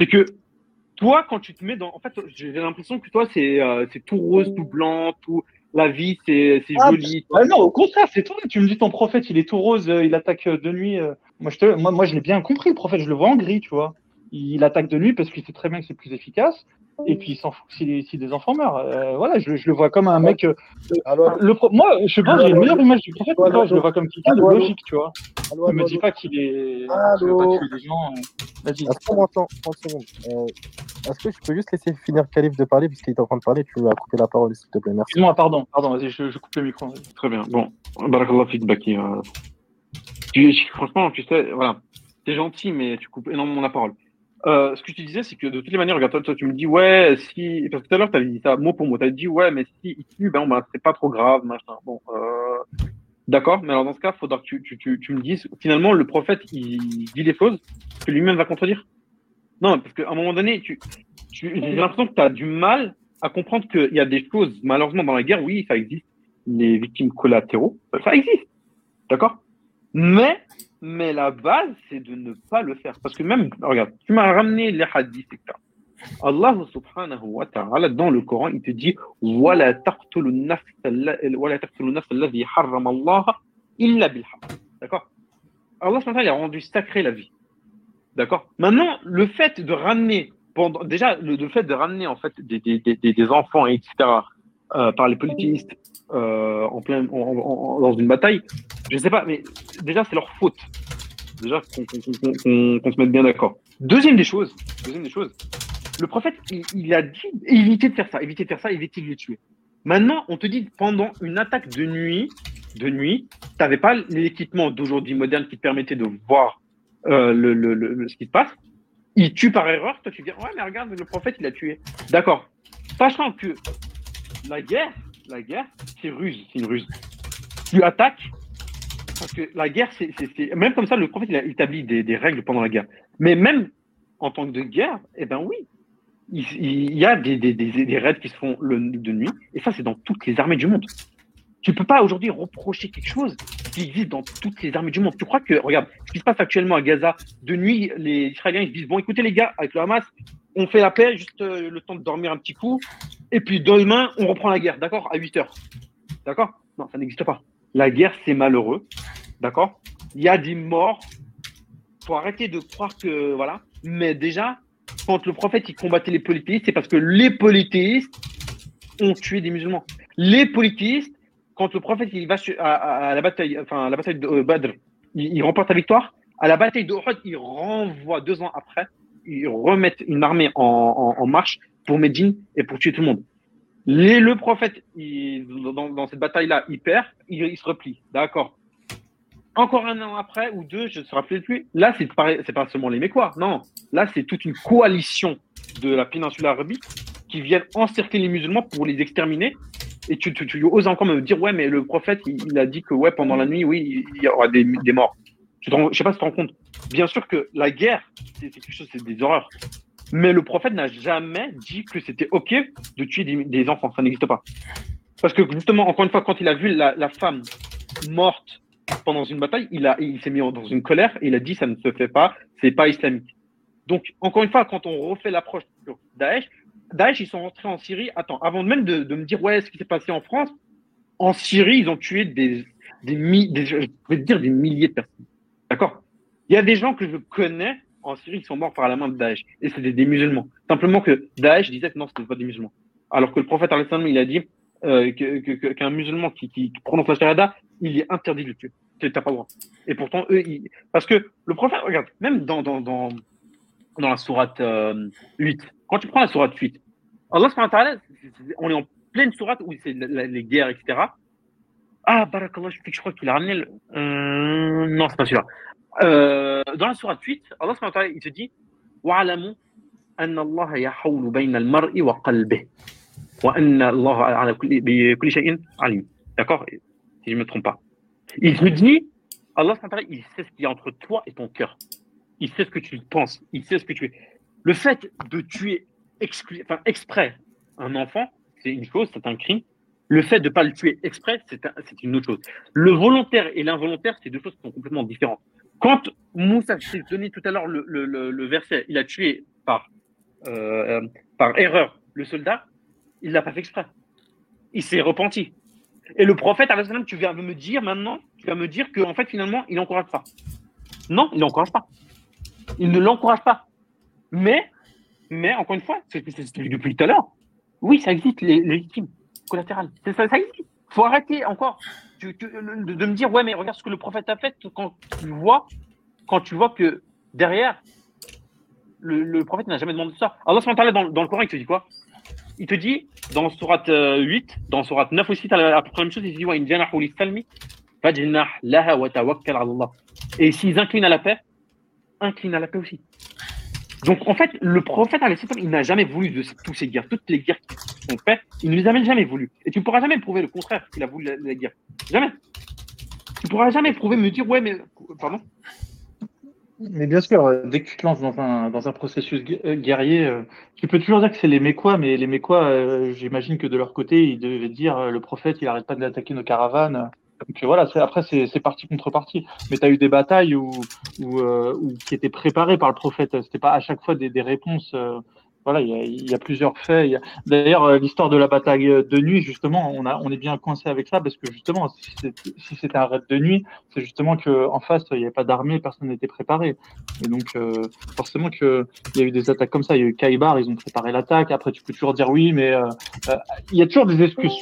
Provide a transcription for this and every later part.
C'est que toi, quand tu te mets dans. En fait, j'ai l'impression que toi, c'est euh, tout rose, tout blanc, tout. La vie, c'est Ah, joli. Ah non, au contraire, c'est toi. Tu me dis ton prophète, il est tout rose, euh, il attaque euh, de nuit. euh. Moi, je te, moi, moi, je l'ai bien compris, le prophète, je le vois en gris, tu vois. Il attaque de nuit parce qu'il sait très bien que c'est plus efficace. Et puis, il s'en fout si, si des enfants meurent. Euh, voilà, je, je le vois comme un mec. euh, Alors, le pro- moi, je pense que j'ai une meilleure image du prophète que toi. Je le vois comme quelqu'un de logique, tu vois. allô, Ne me dis pas qu'il est. Allô. pas tuer des gens. euh. Vas-y. Est-ce qu'on m'entend 30 secondes. Euh, Est-ce que je peux juste laisser finir Khalif de parler puisqu'il est en train de parler Tu lui as coupé la parole, s'il te plaît. Merci. Excuse-moi, pardon, pardon, vas-y, je, je coupe le micro. Très bien. Bon, barakallah fik, Baki. euh. Tu- franchement, tu sais, voilà, t'es gentil, mais tu coupes énormément la parole. Euh, ce que je te disais, c'est que de toutes les manières, regarde, toi, toi, tu me dis, ouais, si, parce que tout à l'heure, tu avais dit ça mot pour mot, tu as dit, ouais, mais si il tue, ben, ben, c'est pas trop grave, machin. Bon, euh, d'accord, mais alors dans ce cas, il faudra que tu, tu, tu, tu me dises, finalement, le prophète, il dit des choses que lui-même va contredire? Non, parce qu'à un moment donné, tu, tu, j'ai l'impression que tu as du mal à comprendre qu'il y a des choses, malheureusement, dans la guerre, oui, ça existe, les victimes collatéraux, ça existe, d'accord? Mais, mais la base, c'est de ne pas le faire. Parce que même, regarde, tu m'as ramené les hadiths, etc. Allah subhanahu wa ta'ala, dans le Coran, il te dit وَلَا تَقْتُلُ النَّفْسَ الَّذِي حَرَّمَ اللَّهَ إِلَّا بِالْحَقِّ D'accord? Allah subhanahu wa ta'ala a rendu sacré la vie. D'accord? Maintenant, le fait de ramener, pendant, déjà, le, le, fait de ramener en fait des, des, des, des enfants, etc., euh, par les politistes euh, en plein, dans une bataille, je sais pas, mais déjà, c'est leur faute. Déjà, qu'on se mette bien d'accord. Deuxième des choses, deuxième des choses, le prophète, il, a dit évitez de faire ça, évitez de faire ça, évitez de les tuer. Maintenant, on te dit pendant une attaque de nuit, de nuit, tu n'avais pas l'équipement d'aujourd'hui moderne qui te permettait de voir euh, le- ce qui se passe. Il tue par erreur, toi tu dis ouais mais regarde le prophète il a tué. D'accord. Sachant que la guerre, la guerre, c'est ruse, c'est une ruse. Tu attaques parce que la guerre, c'est même comme ça le prophète il a établi des, règles pendant la guerre. Mais même en tant que guerre, eh ben oui, il, y a des, raids qui se font de nuit, et ça, c'est dans toutes les armées du monde. Tu peux pas aujourd'hui reprocher quelque chose qui existe dans toutes les armées du monde. Tu crois que, regarde, ce qui se passe actuellement à Gaza, de nuit, les Israéliens ils se disent bon, écoutez les gars, avec le Hamas, on fait la paix, juste euh, le temps de dormir un petit coup, et puis demain, on reprend la guerre, d'accord, à 8 heures. D'accord? Non, ça n'existe pas. La guerre, c'est malheureux, d'accord? Il y a des morts. Faut arrêter de croire que voilà. Mais déjà, quand le prophète il combattait les polythéistes, c'est parce que les polythéistes ont tué des musulmans. Les polythéistes, quand le prophète il va à, la bataille, enfin la bataille de euh, Badr, il, il remporte la victoire. À la bataille de Uhud, il renvoie deux ans après, ils remettent une armée en marche pour Médine et pour tuer tout le monde. Le prophète, dans, cette bataille-là, il perd, il, se replie. D'accord. Encore un an après ou deux, je ne me rappelle plus. Là, c'est pas, pas seulement les Mécois. Non. Là, c'est toute une coalition de la péninsule arabique qui viennent encercler les musulmans pour les exterminer. Et tu, oses encore me dire, ouais, mais le prophète, il, a dit que, ouais, pendant la nuit, oui, il y aura des, des morts. Je ne sais pas si tu te rends compte. Bien sûr que la guerre, c'est quelque chose, c'est des horreurs. Mais le prophète n'a jamais dit que c'était OK de tuer des, enfants. Ça n'existe pas. Parce que justement, encore une fois, quand il a vu la, femme morte pendant une bataille, il, s'est mis dans une colère et il a dit ça ne se fait pas, c'est pas islamique. Donc, encore une fois, quand on refait l'approche sur Daesh, Daesh, ils sont rentrés en Syrie. Attends, avant même de, me dire, ouais, ce qui s'est passé en France, en Syrie, ils ont tué des, des milliers de personnes. D'accord? Il y a des gens que je connais en Syrie qui sont morts par la main de Daesh. Et c'était des musulmans. Simplement que Daesh disait que non, ce n'était pas des musulmans. Alors que le prophète, il a dit euh, qu'un musulman qui, qui prononce la shahada, il est interdit de le tuer. Tu pas le droit. Et pourtant, eux, ils... parce que le prophète, regarde, même dans, dans, dans, dans la sourate euh, 8, quand tu prends la sourate 8, Allah on est en pleine sourate où c'est les guerres, etc. Ah, barakallah, je crois qu'il a ramené le... Euh, non, c'est pas celui-là. Euh, dans la sourate 8, Allah il te dit وَعَلَمُوا أَنَّ اللَّهَ يَحَوْلُ بَيْنَ الْمَرْءِ وَقَلْبِهِ وَأَنَّ اللَّهَ عَلَى كُلِّ شَيْءٍ D'accord? Si je ne me trompe pas. Il te dit Allah il sait ce qu'il y a entre toi et ton cœur. Il sait ce que tu penses. Il sait ce que tu es. Le fait de tuer exprès un enfant, c'est une chose, c'est un crime. Le fait de ne pas le tuer exprès, c'est une autre chose. Le volontaire et l'involontaire, c'est deux choses qui sont complètement différentes. Quand Moussa s'est donné tout à l'heure le, le, le, verset, il a tué par, euh, par erreur le soldat, il l'a pas fait exprès. Il s'est repenti. Et le prophète, tu viens me dire maintenant, tu vas me dire qu'en fait, finalement, il n'encourage pas. Non, il n'encourage pas. Il ne l'encourage pas. Mais, mais encore une fois, c'est depuis tout à l'heure. Oui, ça existe, les, les victimes collatérales. Ça existe. Faut arrêter encore de, me dire, ouais, mais regarde ce que le prophète a fait quand tu vois, quand tu vois que derrière, le, le prophète n'a jamais demandé ça. Allah dans, dans le Coran, il te dit quoi? Il te dit, dans Surat 8, dans Surat 9 aussi, tu as la même chose, il te dit, Allah. Et s'ils inclinent à la paix, incline à la paix aussi. Donc, en fait, le prophète, il n'a jamais voulu de tous ces guerres. Toutes les guerres qui sont faites, il ne les a jamais voulu. Et tu ne pourras jamais prouver le contraire qu'il a voulu la, guerre. Jamais. Tu ne pourras jamais prouver, me dire, ouais, mais. Pardon? Mais bien sûr, euh, dès que tu te lances dans un, dans un processus euh, guerrier, euh, tu peux toujours dire que c'est les Mécois, mais les Mécois, j'imagine que de leur côté, ils devaient dire le prophète, il arrête pas d'attaquer nos caravanes. Donc voilà, après, c'est c'est parti contre partie. Mais tu as eu des batailles euh, où- qui étaient préparées par le prophète. C'était pas à chaque fois des, des réponses. euh, voilà, il y a, il y a plusieurs faits. Il D'ailleurs, euh, l'histoire de la bataille de nuit, justement, on, a, on est bien coincé avec ça parce que justement, si c'était si un raid de nuit, c'est justement qu'en face, il n'y avait pas d'armée, personne n'était préparé. Et donc, euh, forcément qu'il y a eu des attaques comme ça. Il y a eu Kaibar, ils ont préparé l'attaque. Après, tu peux toujours dire oui, mais euh, euh, il y a toujours des excuses.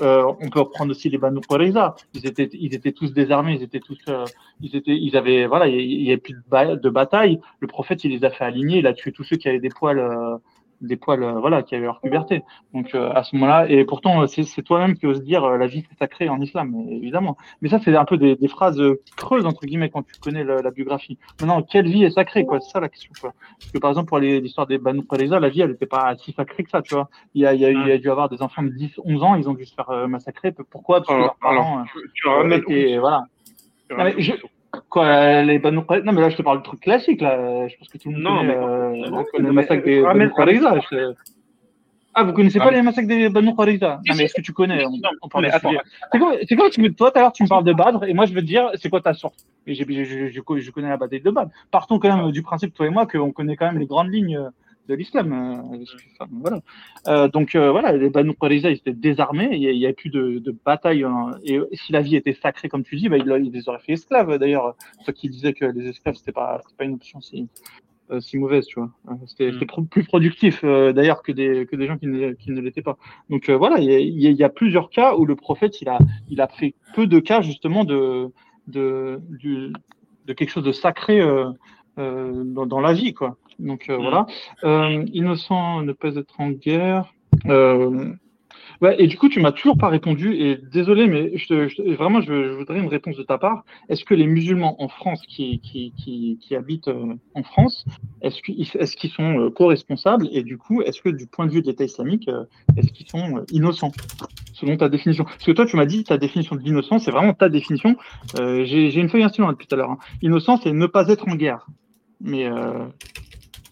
Euh, on peut reprendre aussi les Banu Qurayza. Ils étaient, ils étaient tous désarmés. Ils étaient tous, euh, ils étaient, ils avaient, voilà, il y avait plus de bataille. Le prophète, il les a fait aligner. Il a tué tous ceux qui avaient des poils. Euh, des poils, euh, voilà, qui avaient leur puberté. Donc euh, à ce moment-là, et pourtant euh, c'est toi-même qui ose dire euh, la vie c'est sacrée en islam, évidemment. Mais ça c'est un peu des, des phrases euh, creuses entre guillemets quand tu connais la, la biographie. Maintenant, quelle vie est sacrée quoi? C'est ça la question. Quoi. Parce que par exemple pour l'histoire des Banu Qurayza, la vie elle n'était pas si sacrée que ça, tu vois. Il y a, il y a, il y a dû avoir des enfants de 10, 11 ans, ils ont dû se faire euh, massacrer. Pourquoi? Parce que Alors, leurs parents alors, euh, tu, tu ramènes étaient- voilà. tu Non, mais ramènes- je- Quoi, les Banu Non, mais là, je te parle de trucs classiques, là. Je pense que tout le monde Non, connaît, mais- euh, non, connaît mais- le massacre des ramène- Banu Ah, vous connaissez pas Ramène- les massacres des Banu Non, mais est-ce que tu connais? On, parle. C'est quoi, tu Toi, tout à l'heure, tu me parles de Badr, et moi, je veux te dire, c'est quoi ta source Et je, je, je connais la bataille de Badr. Partons quand même du principe, toi et moi, qu'on connaît quand même les grandes lignes euh, de l'islam. euh, voilà. Euh, donc, euh, voilà, les Banu Qurayza, ils étaient désarmés, il n'y avait plus de, de bataille. hein. et si la vie était sacrée, comme tu dis, bah, ils, ils les auraient fait esclaves. D'ailleurs, toi qui disais que les esclaves, c'était pas, pas une option si, euh, si mauvaise, tu vois. Euh, C'était Mm. plus productif, euh, d'ailleurs, que des, que des gens qui ne, qui ne l'étaient pas. Donc, euh, voilà, il y, y a- plusieurs cas où le prophète, il a, il a fait peu de cas, justement, de, de, du- de quelque chose de sacré dans, dans la vie, quoi. Donc, euh, Mm. voilà. Euh, innocent ne pas être en guerre. Euh, ouais, et du coup, tu m'as toujours pas répondu. Et désolé, mais je te- je te- vraiment, je, je voudrais une réponse de ta part. Est-ce que les musulmans en France qui, qui, qui, qui habitent en France, est-ce qu'ils est sont co-responsables? Et du coup, est-ce que du point de vue de l'État islamique, est-ce qu'ils sont innocents Selon ta définition? Parce que toi, tu m'as dit ta définition de l'innocence, c'est vraiment ta définition. J'ai une feuille instrument depuis tout à l'heure. Hein. Innocent, c'est ne pas être en guerre. Mais euh,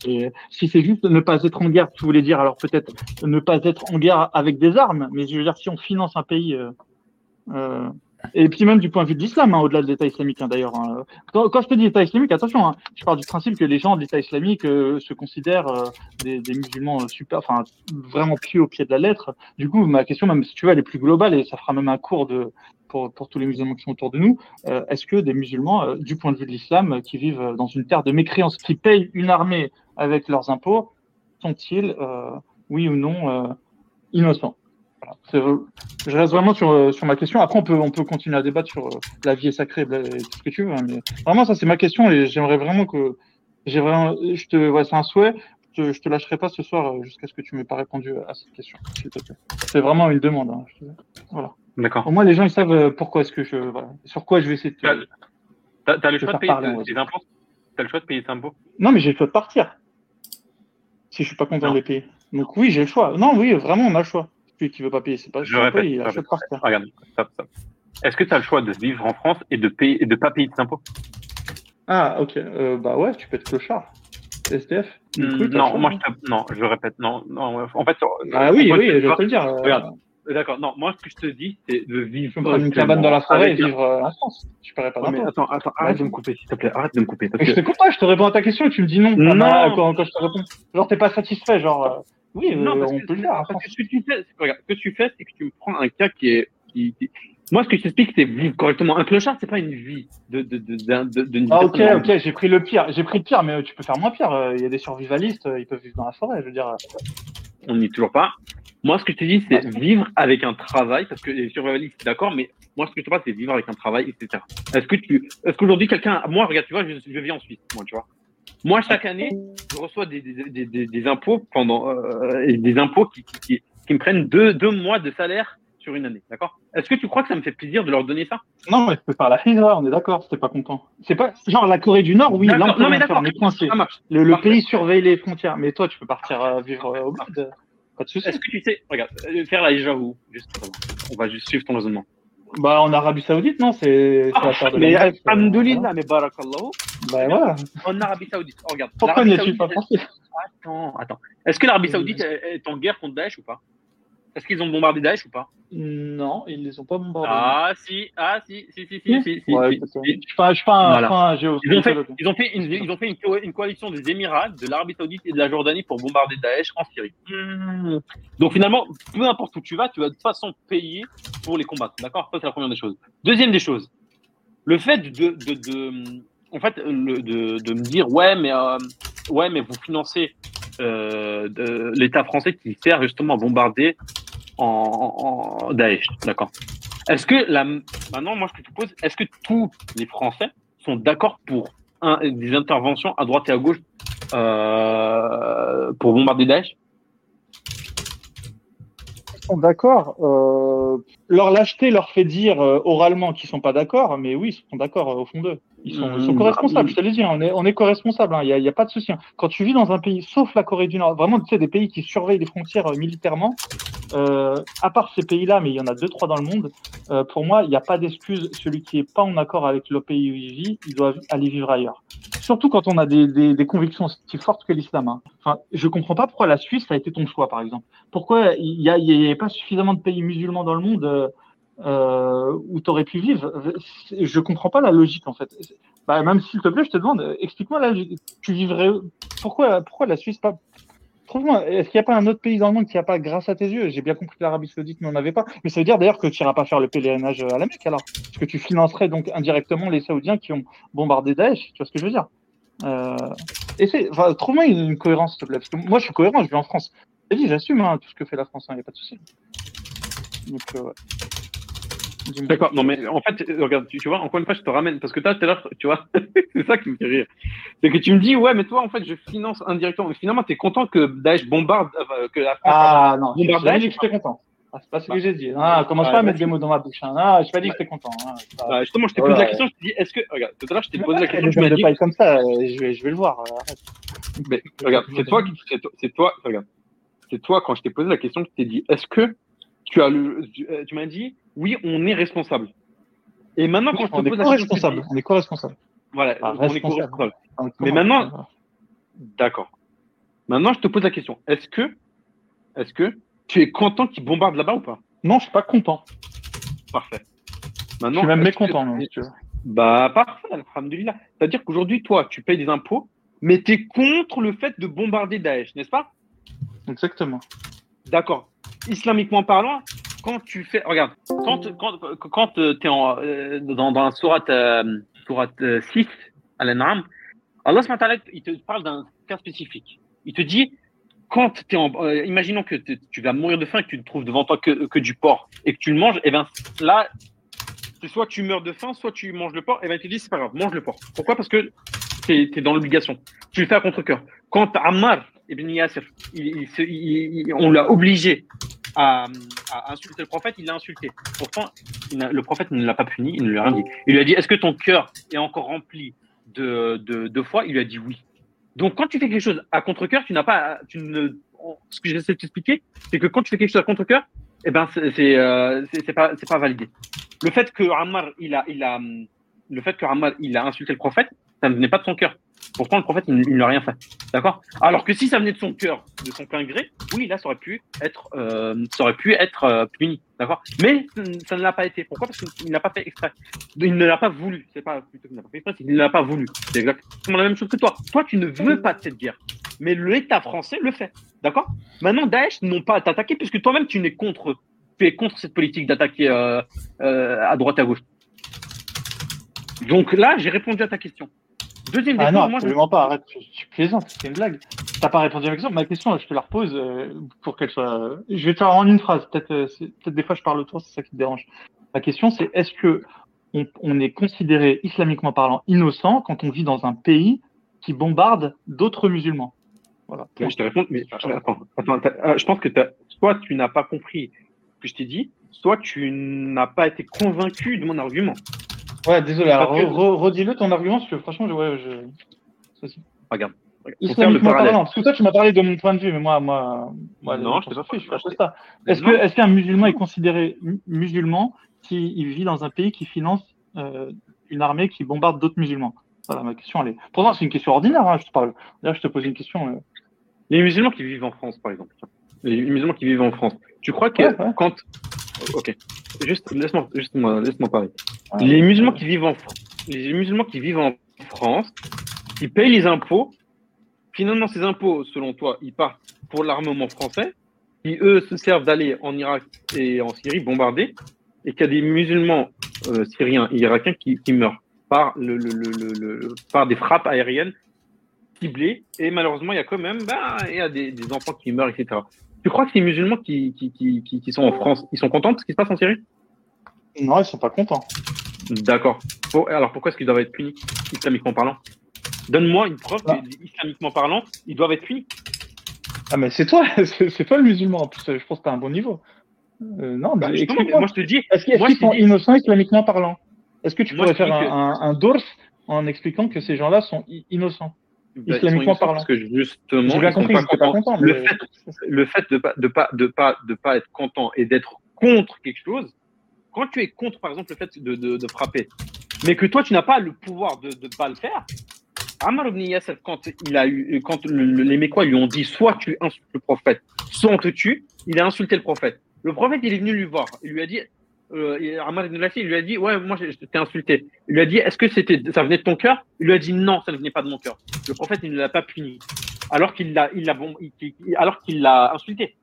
et si c'est juste ne pas être en guerre, tu voulais dire alors peut-être ne pas être en guerre avec des armes, mais je veux dire si on finance un pays, euh, euh, et puis même du point de vue de l'islam, hein, au-delà de l'État islamique hein, d'ailleurs. hein. Quand, je te dis État islamique, attention, je parle du principe que les gens de l'État islamique euh, se considèrent des, des musulmans super, enfin vraiment pieux au pied de la lettre. Du coup, ma question, même si tu veux, elle est plus globale et ça fera même un cours de pour, tous les musulmans qui sont autour de nous. Euh, Est-ce que des musulmans, euh, du point de vue de l'islam, euh, qui vivent dans une terre de mécréance, qui payent une armée avec leurs impôts, sont-ils, oui ou non, innocents? Je reste vraiment sur, sur ma question. Après, on peut, on peut continuer à débattre sur la vie est sacrée et tout ce que tu veux. hein, mais vraiment, ça, c'est ma question et j'aimerais vraiment que. Vraiment, je te, ouais, c'est un souhait. Je te, je te lâcherai pas ce soir euh, jusqu'à ce que tu m'aies pas répondu à cette question, s'il te plaît. C'est vraiment une demande. hein, je te- Voilà. D'accord. Au moins, les gens ils savent euh, pourquoi est-ce que je, voilà, sur quoi je vais essayer de. te- T'as- T'as le choix de payer parler, tes impôts? T'as le choix de payer tes impôts? Non, mais j'ai le choix de partir. Si je suis pas content Non. de les payer. Donc oui, j'ai le choix. Non, oui, vraiment, on a le choix. Celui qui veut pas payer, c'est pas. Je répète, lui, il a le choix de partir. Regarde, stop, stop. Est-ce que tu as le choix de vivre en France et de payer et de pas payer tes impôts? Ah, ok. Euh, bah ouais, tu peux être clochard. T'as le Non, moi je te... non, je répète, non, non. En fait, Ah oui, oui, je vais te le dire. euh, Regarde, D'accord, non, moi, ce que je te dis, c'est de vivre. Je peux prendre une cabane dans la forêt et un- vivre euh, en France. Je paierais pas Ouais, mais attends, attends, arrête de me couper, s'il te plaît, arrête de me couper. Parce je que... te comprends, je te réponds à ta question et tu me dis non. Non. Ah, Quand, quand je te réponds. Genre, t'es pas satisfait, genre. euh, oui, euh, Non, parce on que, peut le en parce que ce que tu fais, c'est- regarde, ce que tu fais, c'est que tu me prends un cas qui est. Qui, qui- Moi, ce que je t'explique, c'est vivre correctement. Un clochard, c'est pas une vie de, de, de, Ah, ok, ok, j'ai pris le pire. J'ai pris le pire, mais euh, tu peux faire moins pire. Euh, Il y a des survivalistes, euh, ils peuvent vivre dans la forêt, je veux dire. On n'y est toujours pas. Moi, ce que je te dis, c'est vivre avec un travail, parce que les survivalistes, c'est d'accord, mais moi, ce que je te parle, c'est vivre avec un travail, etc. Est-ce que tu, est-ce qu'aujourd'hui, quelqu'un, moi, regarde, tu vois, je, je vis en Suisse, moi, tu vois. Moi, chaque année, je reçois des, des, des, des, impôts pendant, euh, des impôts qui, qui, qui, qui me prennent deux, deux mois de salaire sur une année, d'accord? Est-ce que tu crois que ça me fait plaisir de leur donner ça? Non, mais tu peux faire la hijra, on est d'accord, c'était pas content. C'est pas. Genre, la Corée du Nord, oui, là, on D'accord. peut Non, mais rien faire, d'accord. on est coincé. Le, pays surveille les frontières, mais toi, tu peux partir euh, vivre euh, au bled. Pas de souci. Est-ce que tu sais, regarde, euh, faire la hija où Juste, on va juste suivre ton raisonnement. Bah, en Arabie Saoudite, non, c'est la de Ah, mais la Grèce, euh, alhamdoulilah, mais barakallahu. Bah, voilà. en Arabie Saoudite. Oh, regarde. Pourquoi n'y a-tu pas Saoudite, pensé? Attends, attends. Est-ce que l'Arabie Saoudite est est en guerre contre Daesh ou pas? Est-ce qu'ils ont bombardé Daesh ou pas? Non, ils les ont pas bombardés. Ah, si, ah, si, si, si, si, si, Ils ont fait, ils ont fait, une, ils ont fait une, co- une coalition des Émirats, de l'Arabie Saoudite et de la Jordanie pour bombarder Daesh en Syrie. Hmm. Donc finalement, peu importe où tu vas, tu vas de toute façon payer pour les combattre. D'accord? Ça, c'est la première des choses. Deuxième des choses, le fait de, de, de- en fait, le- de, de me dire, ouais, mais, euh, ouais, mais vous financez de- l'État français qui sert justement à bombarder en, Daesh. D'accord Est-ce que la, maintenant, moi, je te pose, est-ce que tous les Français sont d'accord pour des interventions à droite et à gauche euh, pour bombarder Daesh? D'accord. Euh, leur lâcheté leur fait dire euh, oralement qu'ils sont pas d'accord, mais oui, ils sont d'accord euh, au fond d'eux. Ils sont, ils sont Mmh, co-responsables, bah, je te l'ai dit, hein, on est, on est co-responsables, il n'y a, y a pas de souci. hein. Quand tu vis dans un pays, sauf la Corée du Nord, vraiment, tu sais, des pays qui surveillent les frontières euh, militairement, euh, à part ces pays-là, mais il y en a deux, trois dans le monde, euh, pour moi, il n'y a pas d'excuse. Celui qui est pas en accord avec le pays où il vit, il doit aller vivre ailleurs. Surtout quand on a des, des, des convictions aussi fortes que l'islam. hein. Enfin, je comprends pas pourquoi la Suisse a été ton choix, par exemple. Pourquoi il n'y a, il y a pas suffisamment de pays musulmans dans le monde euh, où tu aurais pu vivre Je comprends pas la logique, en fait. Bah, même s'il te plaît, je te demande, explique-moi là, tu vivrais pourquoi, pourquoi la Suisse pas? Trouve-moi, est-ce qu'il n'y a pas un autre pays dans le monde qui n'a pas, grâce à tes yeux J'ai bien compris que l'Arabie Saoudite n'en avait pas, mais ça veut dire d'ailleurs que tu n'iras pas faire le pèlerinage à la Mecque alors, parce que tu financerais donc indirectement les Saoudiens qui ont bombardé Daesh. Tu vois ce que je veux dire euh, enfin, trouve-moi une, cohérence, s'il te plaît, parce que moi je suis cohérent, je vis en France. Dit, j'assume hein, tout ce que fait la France, il n'y a pas de souci. Donc, euh, ouais. D'accord, non mais en fait, regarde, tu, tu vois, encore une fois, je te ramène, parce que toi, tout à l'heure, tu vois, c'est ça qui me fait rire. C'est que tu me dis, ouais, mais toi, en fait, je finance indirectement. Mais finalement, tu es content que Daesh bombarde, euh, que la France. Ah non, jamais Daesh, dit que j'étais content. Ah, c'est pas ce que j'ai dit. Ah, commence Ouais, pas à mettre des mots dans ma bouche. Hein. Ah, j'ai pas dit que j'étais content. Hein. Ah. Justement, je t'ai Voilà. posé la question, je t'ai dit, est-ce que, regarde, tout à l'heure, je t'ai posé la question, dit, paille comme ça, euh, je vais, je vais le voir. euh, arrête. mais, regarde, c'est toi, qui- c'est toi, c'est toi, regarde, c'est toi, quand je t'ai posé la question, je t'ai dit, est-ce que tu as le, tu, euh, tu m'as dit, oui, on est responsable. Et maintenant, quand je te est pose la question, On est co-responsable. voilà, Ah, on est responsable. co-responsable. Ah, Mais maintenant- D'accord. Maintenant, je te pose la question. Est-ce que, est-ce que tu es content qu'ils bombardent là-bas ou pas? Non, je suis pas content. Parfait. Je suis même que- mécontent. non, si tu veux. Bah, parfait, alhamdoulilah. C'est-à-dire qu'aujourd'hui, toi, tu payes des impôts, mais tu es contre le fait de bombarder Daesh, n'est-ce pas? Exactement. D'accord. Islamiquement parlant, quand tu fais. Regarde, quand, quand, quand tu es en, euh, dans, dans la sourate, euh, sourate euh, 6, Al-An'am, Allah il te parle d'un cas spécifique. Il te dit, quand tu en. euh, imaginons que tu vas mourir de faim et que tu ne trouves devant toi que, que du porc et que tu le manges, et bien là, soit tu meurs de faim, soit tu manges le porc, et bien il te dit, c'est pas grave, mange le porc. Pourquoi? Parce que tu es, dans l'obligation. Tu le fais à contre-cœur. Quand Ammar ibn Yasser, il, il- il- on l'a obligé à, à insulter le prophète, il l'a insulté. Pourtant, le prophète ne l'a pas puni, il ne lui a rien dit. Il lui a dit Est-ce que ton cœur est encore rempli de, de, de foi? Il lui a dit oui. Donc, quand tu fais quelque chose à contre-cœur, tu n'as pas. Tu ne, ce que j'essaie de t'expliquer, c'est que quand tu fais quelque chose à contre-cœur, eh ben, c'est euh, pas, pas validé. Le fait que Ammar, il a, il a, le fait que Ammar, il a insulté le prophète, ça ne venait pas de son cœur. Pourtant, le prophète, il, n'a rien fait. D'accord? Alors que si ça venait de son cœur, de son plein gré, oui, là, ça aurait pu être, euh, ça aurait pu être euh, puni. D'accord? Mais ça ne l'a pas été. Pourquoi? Parce qu'il n'a pas fait exprès. Il ne l'a pas voulu. C'est pas plutôt n'a pas fait exprès, c'est ne l'a pas voulu. C'est exactement la même chose que toi. Toi, tu ne veux pas de cette guerre. Mais l'État français le fait. D'accord? Maintenant, Daesh n'ont pas à t'attaquer puisque toi-même, tu n'es contre. Tu es contre cette politique d'attaquer euh, à droite à gauche. Donc là, j'ai répondu à ta question. Deuxième Ah défaut, non, moi, je- absolument pas. Arrête, je, je suis plaisante, c'est une blague. T'as pas répondu à ma question. Ma question, je te la repose euh, pour qu'elle soit. Je vais te faire en une phrase. Peut-être, euh, peut-être des fois je parle autour, c'est ça qui te dérange. Ma question, c'est est-ce que on, on est considéré islamiquement parlant innocent quand on vit dans un pays qui bombarde d'autres musulmans? Voilà. Je te réponds, mais attends, attends, euh, je pense que t'as- soit tu n'as pas compris ce que je t'ai dit, soit tu n'as pas été convaincu de mon argument. Ouais, désolé. Alors, Parce que- re- re- redis-le ton argument, parce que franchement, je, ouais, je... Regarde. Faut faire le Islamiquement parallèle. parlant, parce que toi, tu m'as parlé de mon point de vue, mais moi, moi, moi Non, je t'ai pas parlé. je fais ça. Est-ce Non. que, est-ce qu'un musulman est considéré mu- musulman s'il vit dans un pays qui finance euh, une armée qui bombarde d'autres musulmans? Voilà, ma question, elle est. Pourtant, c'est une question ordinaire, hein, je te parle. Là, je te pose une question. euh, Les musulmans qui vivent en France, par exemple. Les musulmans qui vivent en France. Tu crois que Ouais, ouais. quand. Ok. Juste, laisse-moi juste moi- laisse-moi parler. Les musulmans qui vivent en qui France, ils payent les impôts. Finalement, ces impôts, selon toi, ils partent pour l'armement français, qui eux se servent d'aller en Irak et en Syrie bombarder, et qu'il y a des musulmans euh, syriens et irakiens qui, meurent par, le, par des frappes aériennes ciblées. Et malheureusement, il y a quand même bah, il y a des enfants qui meurent, etc. Tu crois que ces musulmans qui, qui, qui, qui, sont en France, ils sont contents de ce qui se passe en Syrie? Non, ils sont pas contents. D'accord. Bon, alors pourquoi est-ce qu'ils doivent être punis, islamiquement parlant? Donne-moi une preuve Ah. que, islamiquement parlant, ils doivent être punis. Ah, mais c'est toi, c'est toi le musulman. En plus, je pense que t'as un bon niveau. Euh, non, Bah, mais justement, explique-moi. moi je te dis, Est-ce qu'ils moi, sont dis- innocents islamiquement parlant? Est-ce que tu Moi, pourrais faire un, que- un, un dors en expliquant que ces gens-là sont innocents? Bah, Islamiquement parlant. Parce que justement, bien compris, pas pas. Le fait, le fait de pas de pas de pas de pas être content et d'être contre quelque chose, quand tu es contre par exemple le fait de, de, de frapper, mais que toi tu n'as pas le pouvoir de ne pas le faire. Ammar ibn Yasser, quand il a eu, quand le- le- les Mécois lui ont dit soit tu insultes le prophète, soit on te tue, il a insulté le prophète. Le prophète il est venu lui voir, il lui a dit, euh, ibn il lui a dit ouais moi je t'ai insulté. Il lui a dit est-ce que c'était ça venait de ton cœur? Il lui a dit non ça ne venait pas de mon cœur. Le prophète ne l'a pas puni alors qu'il l'a, il l'a alors qu'il l'a insulté.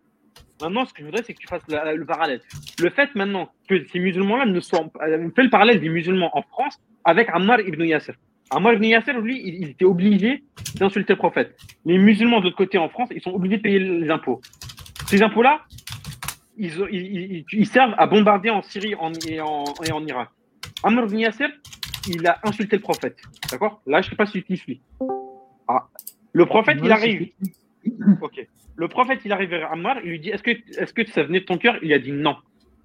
Maintenant, ce que je voudrais, c'est que tu fasses le parallèle. Le fait maintenant que ces musulmans-là ne soient, euh, fais le parallèle des musulmans en France avec Ammar ibn Yasser. Ammar ibn Yasser, lui, il, il était obligé d'insulter le prophète. Les musulmans de l'autre côté en France, ils sont obligés de payer les impôts. Ces impôts-là, ils, ils, ils- servent à bombarder en Syrie en- et, en, et en Irak. Ammar ibn Yasser, il a insulté le prophète. D'accord? Là, je sais pas si tu suis. Ah. Le prophète, il arrive. Ok. Le prophète, il arrive vers Ammar, il lui dit Est-ce que, est que ça venait de ton cœur? Il a dit non.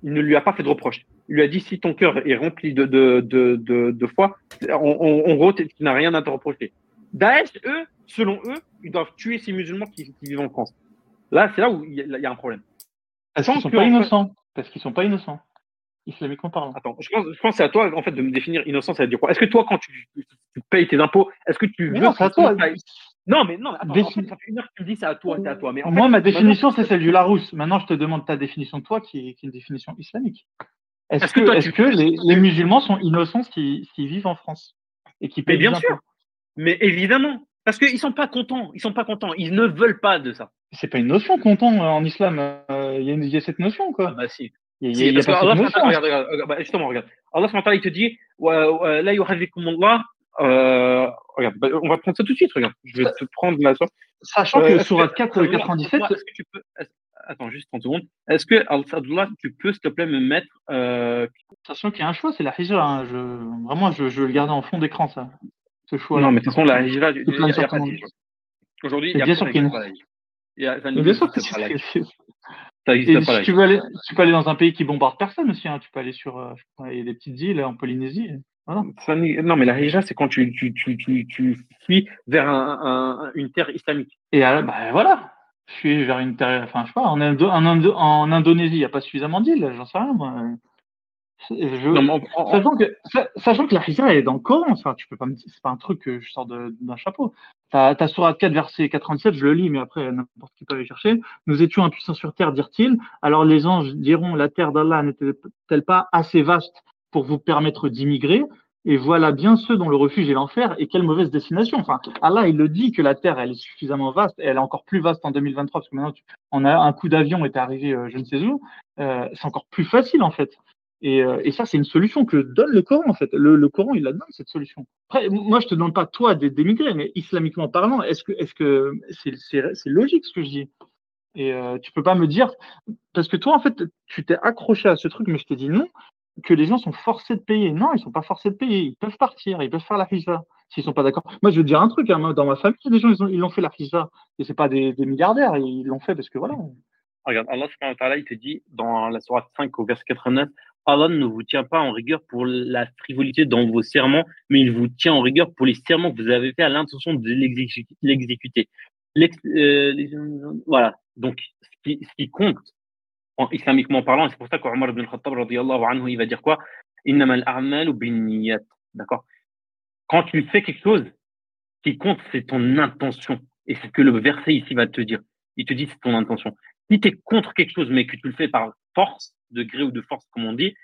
Il ne lui a pas fait de reproche. Il lui a dit Si ton cœur est rempli de, de, de, de, de foi, en, gros, tu n'as rien à te reprocher. Daesh, eux, selon eux, ils doivent tuer ces musulmans qui, qui vivent en France. Là, c'est là où il y, a- il y a un problème. Parce qu'ils sont que, pas fait- innocents. Parce qu'ils sont pas innocents. Islamiquement parlant. Attends, je pense, je pense que c'est à toi, en fait, de me définir innocent, ça veut dire quoi? Est-ce que toi, quand tu, tu payes tes impôts, est-ce que tu Mais veux non, c'est à toi. Non, mais non, mais attends, Défi- en fait, ça fait une heure que tu me dis c'est à toi, c'est à toi. Mais en Moi, fait, ma maintenant- définition, c'est celle du Larousse. Maintenant, je te demande ta définition de toi, qui est, qui est une définition islamique. Est-ce Est-ce que, que toi, est-ce tu- que les, les musulmans sont innocents s'ils s'ils vivent en France et qui Mais payent bien des sûr. Mais évidemment, parce qu'ils sont pas contents, ils sont pas contents, ils ne veulent pas de ça. C'est pas une notion content euh, en islam. euh, Il y, a une- il y a cette notion, quoi. bah si. Il y a, Si, il y a pas Allah, cette notion. regarde, regarde, bah, justement, regarde. Allah subhanahu wa ta'ala, il te dit, la yuhadhikumullah, euh, regarde, bah, on va prendre ça tout de suite, regarde. Je vais te prendre la sourate. Sachant Euh, que que- 4, Abdullah, 97, Est-ce que tu peux, attends, juste 30 secondes. Est-ce que, Abdullah, tu peux, s'il te plaît, me mettre, euh, sachant qu'il y a un choix, c'est la hijra. hein. Je, vraiment, je, je vais le garder en fond d'écran, ça. Ce choix non, mais de toute façon, la hijra. Aujourd'hui, il y a bien sûr qu'il y a hijra, bien sûr que Ça pas, la si tu veux aller, tu peux aller dans un pays qui bombarde personne aussi. Hein. Tu peux aller sur, euh, il y a des petites îles en Polynésie. Voilà. Ça n'est- non, mais la hijra, c'est quand tu, tu, tu, tu, tu fuis vers un, un- une terre islamique. Et euh, bah, voilà. Je suis vers une terre, enfin, je sais pas, en, Indo- en, Indo- en Indonésie, il n'y a pas suffisamment d'îles, j'en sais rien, moi. Je- Non, Sachant que, sa- sachant que la hijra elle est dans le Coran, enfin, tu peux pas me dire, c'est pas un truc que je sors d'un chapeau. T'as, t'as Sourate 4, verset 87, je le lis, mais après, n'importe qui peut aller chercher. Nous étions impuissants sur terre, dirent-ils. Alors les anges diront, la terre d'Allah n'était-elle pas assez vaste pour vous permettre d'immigrer? Et voilà bien ceux dont le refuge est l'enfer, et quelle mauvaise destination. Enfin, Allah, il le dit que la terre, elle est suffisamment vaste, et elle est encore plus vaste en 2023, parce que maintenant, tu- on a un coup d'avion est arrivé, euh, je ne sais où. Euh, c'est encore plus facile, en fait. Et, euh, et ça, c'est une solution que donne le Coran, en fait. Le, Coran, il la donne, cette solution. Après, moi, je te demande pas, toi, d'é- d'émigrer, mais islamiquement parlant, est-ce que est-ce que c'est logique ce que je dis? Et euh, tu peux pas me dire, parce que toi, en fait, tu t'es accroché à ce truc, mais je t'ai dit non, que les gens sont forcés de payer. Non, ils sont pas forcés de payer. Ils peuvent partir, ils peuvent faire la hijra s'ils sont pas d'accord. Moi, je veux dire un truc, hein, dans ma famille, des gens, ils ont ils l'ont fait la hijra. Et c'est pas des, milliardaires, ils l'ont fait parce que voilà. Regarde, Allah il te dit dans la sourate 5 au verset 89, Allah ne vous tient pas en rigueur pour la frivolité dans vos serments, mais il vous tient en rigueur pour les serments que vous avez fait à l'intention de l'exécu- l'exécuter. L'ex- euh, voilà. Donc, ce qui, compte, en, islamiquement parlant, c'est pour ça qu'Omar ibn Khattab, anhu, il va dire quoi? D'accord? Quand tu fais quelque chose, ce qui compte, c'est ton intention. Et c'est ce que le verset ici va te dire. Il te dit, c'est ton intention. Si tu es contre quelque chose, mais que tu le fais par force, de gré ou de force, comme on dit,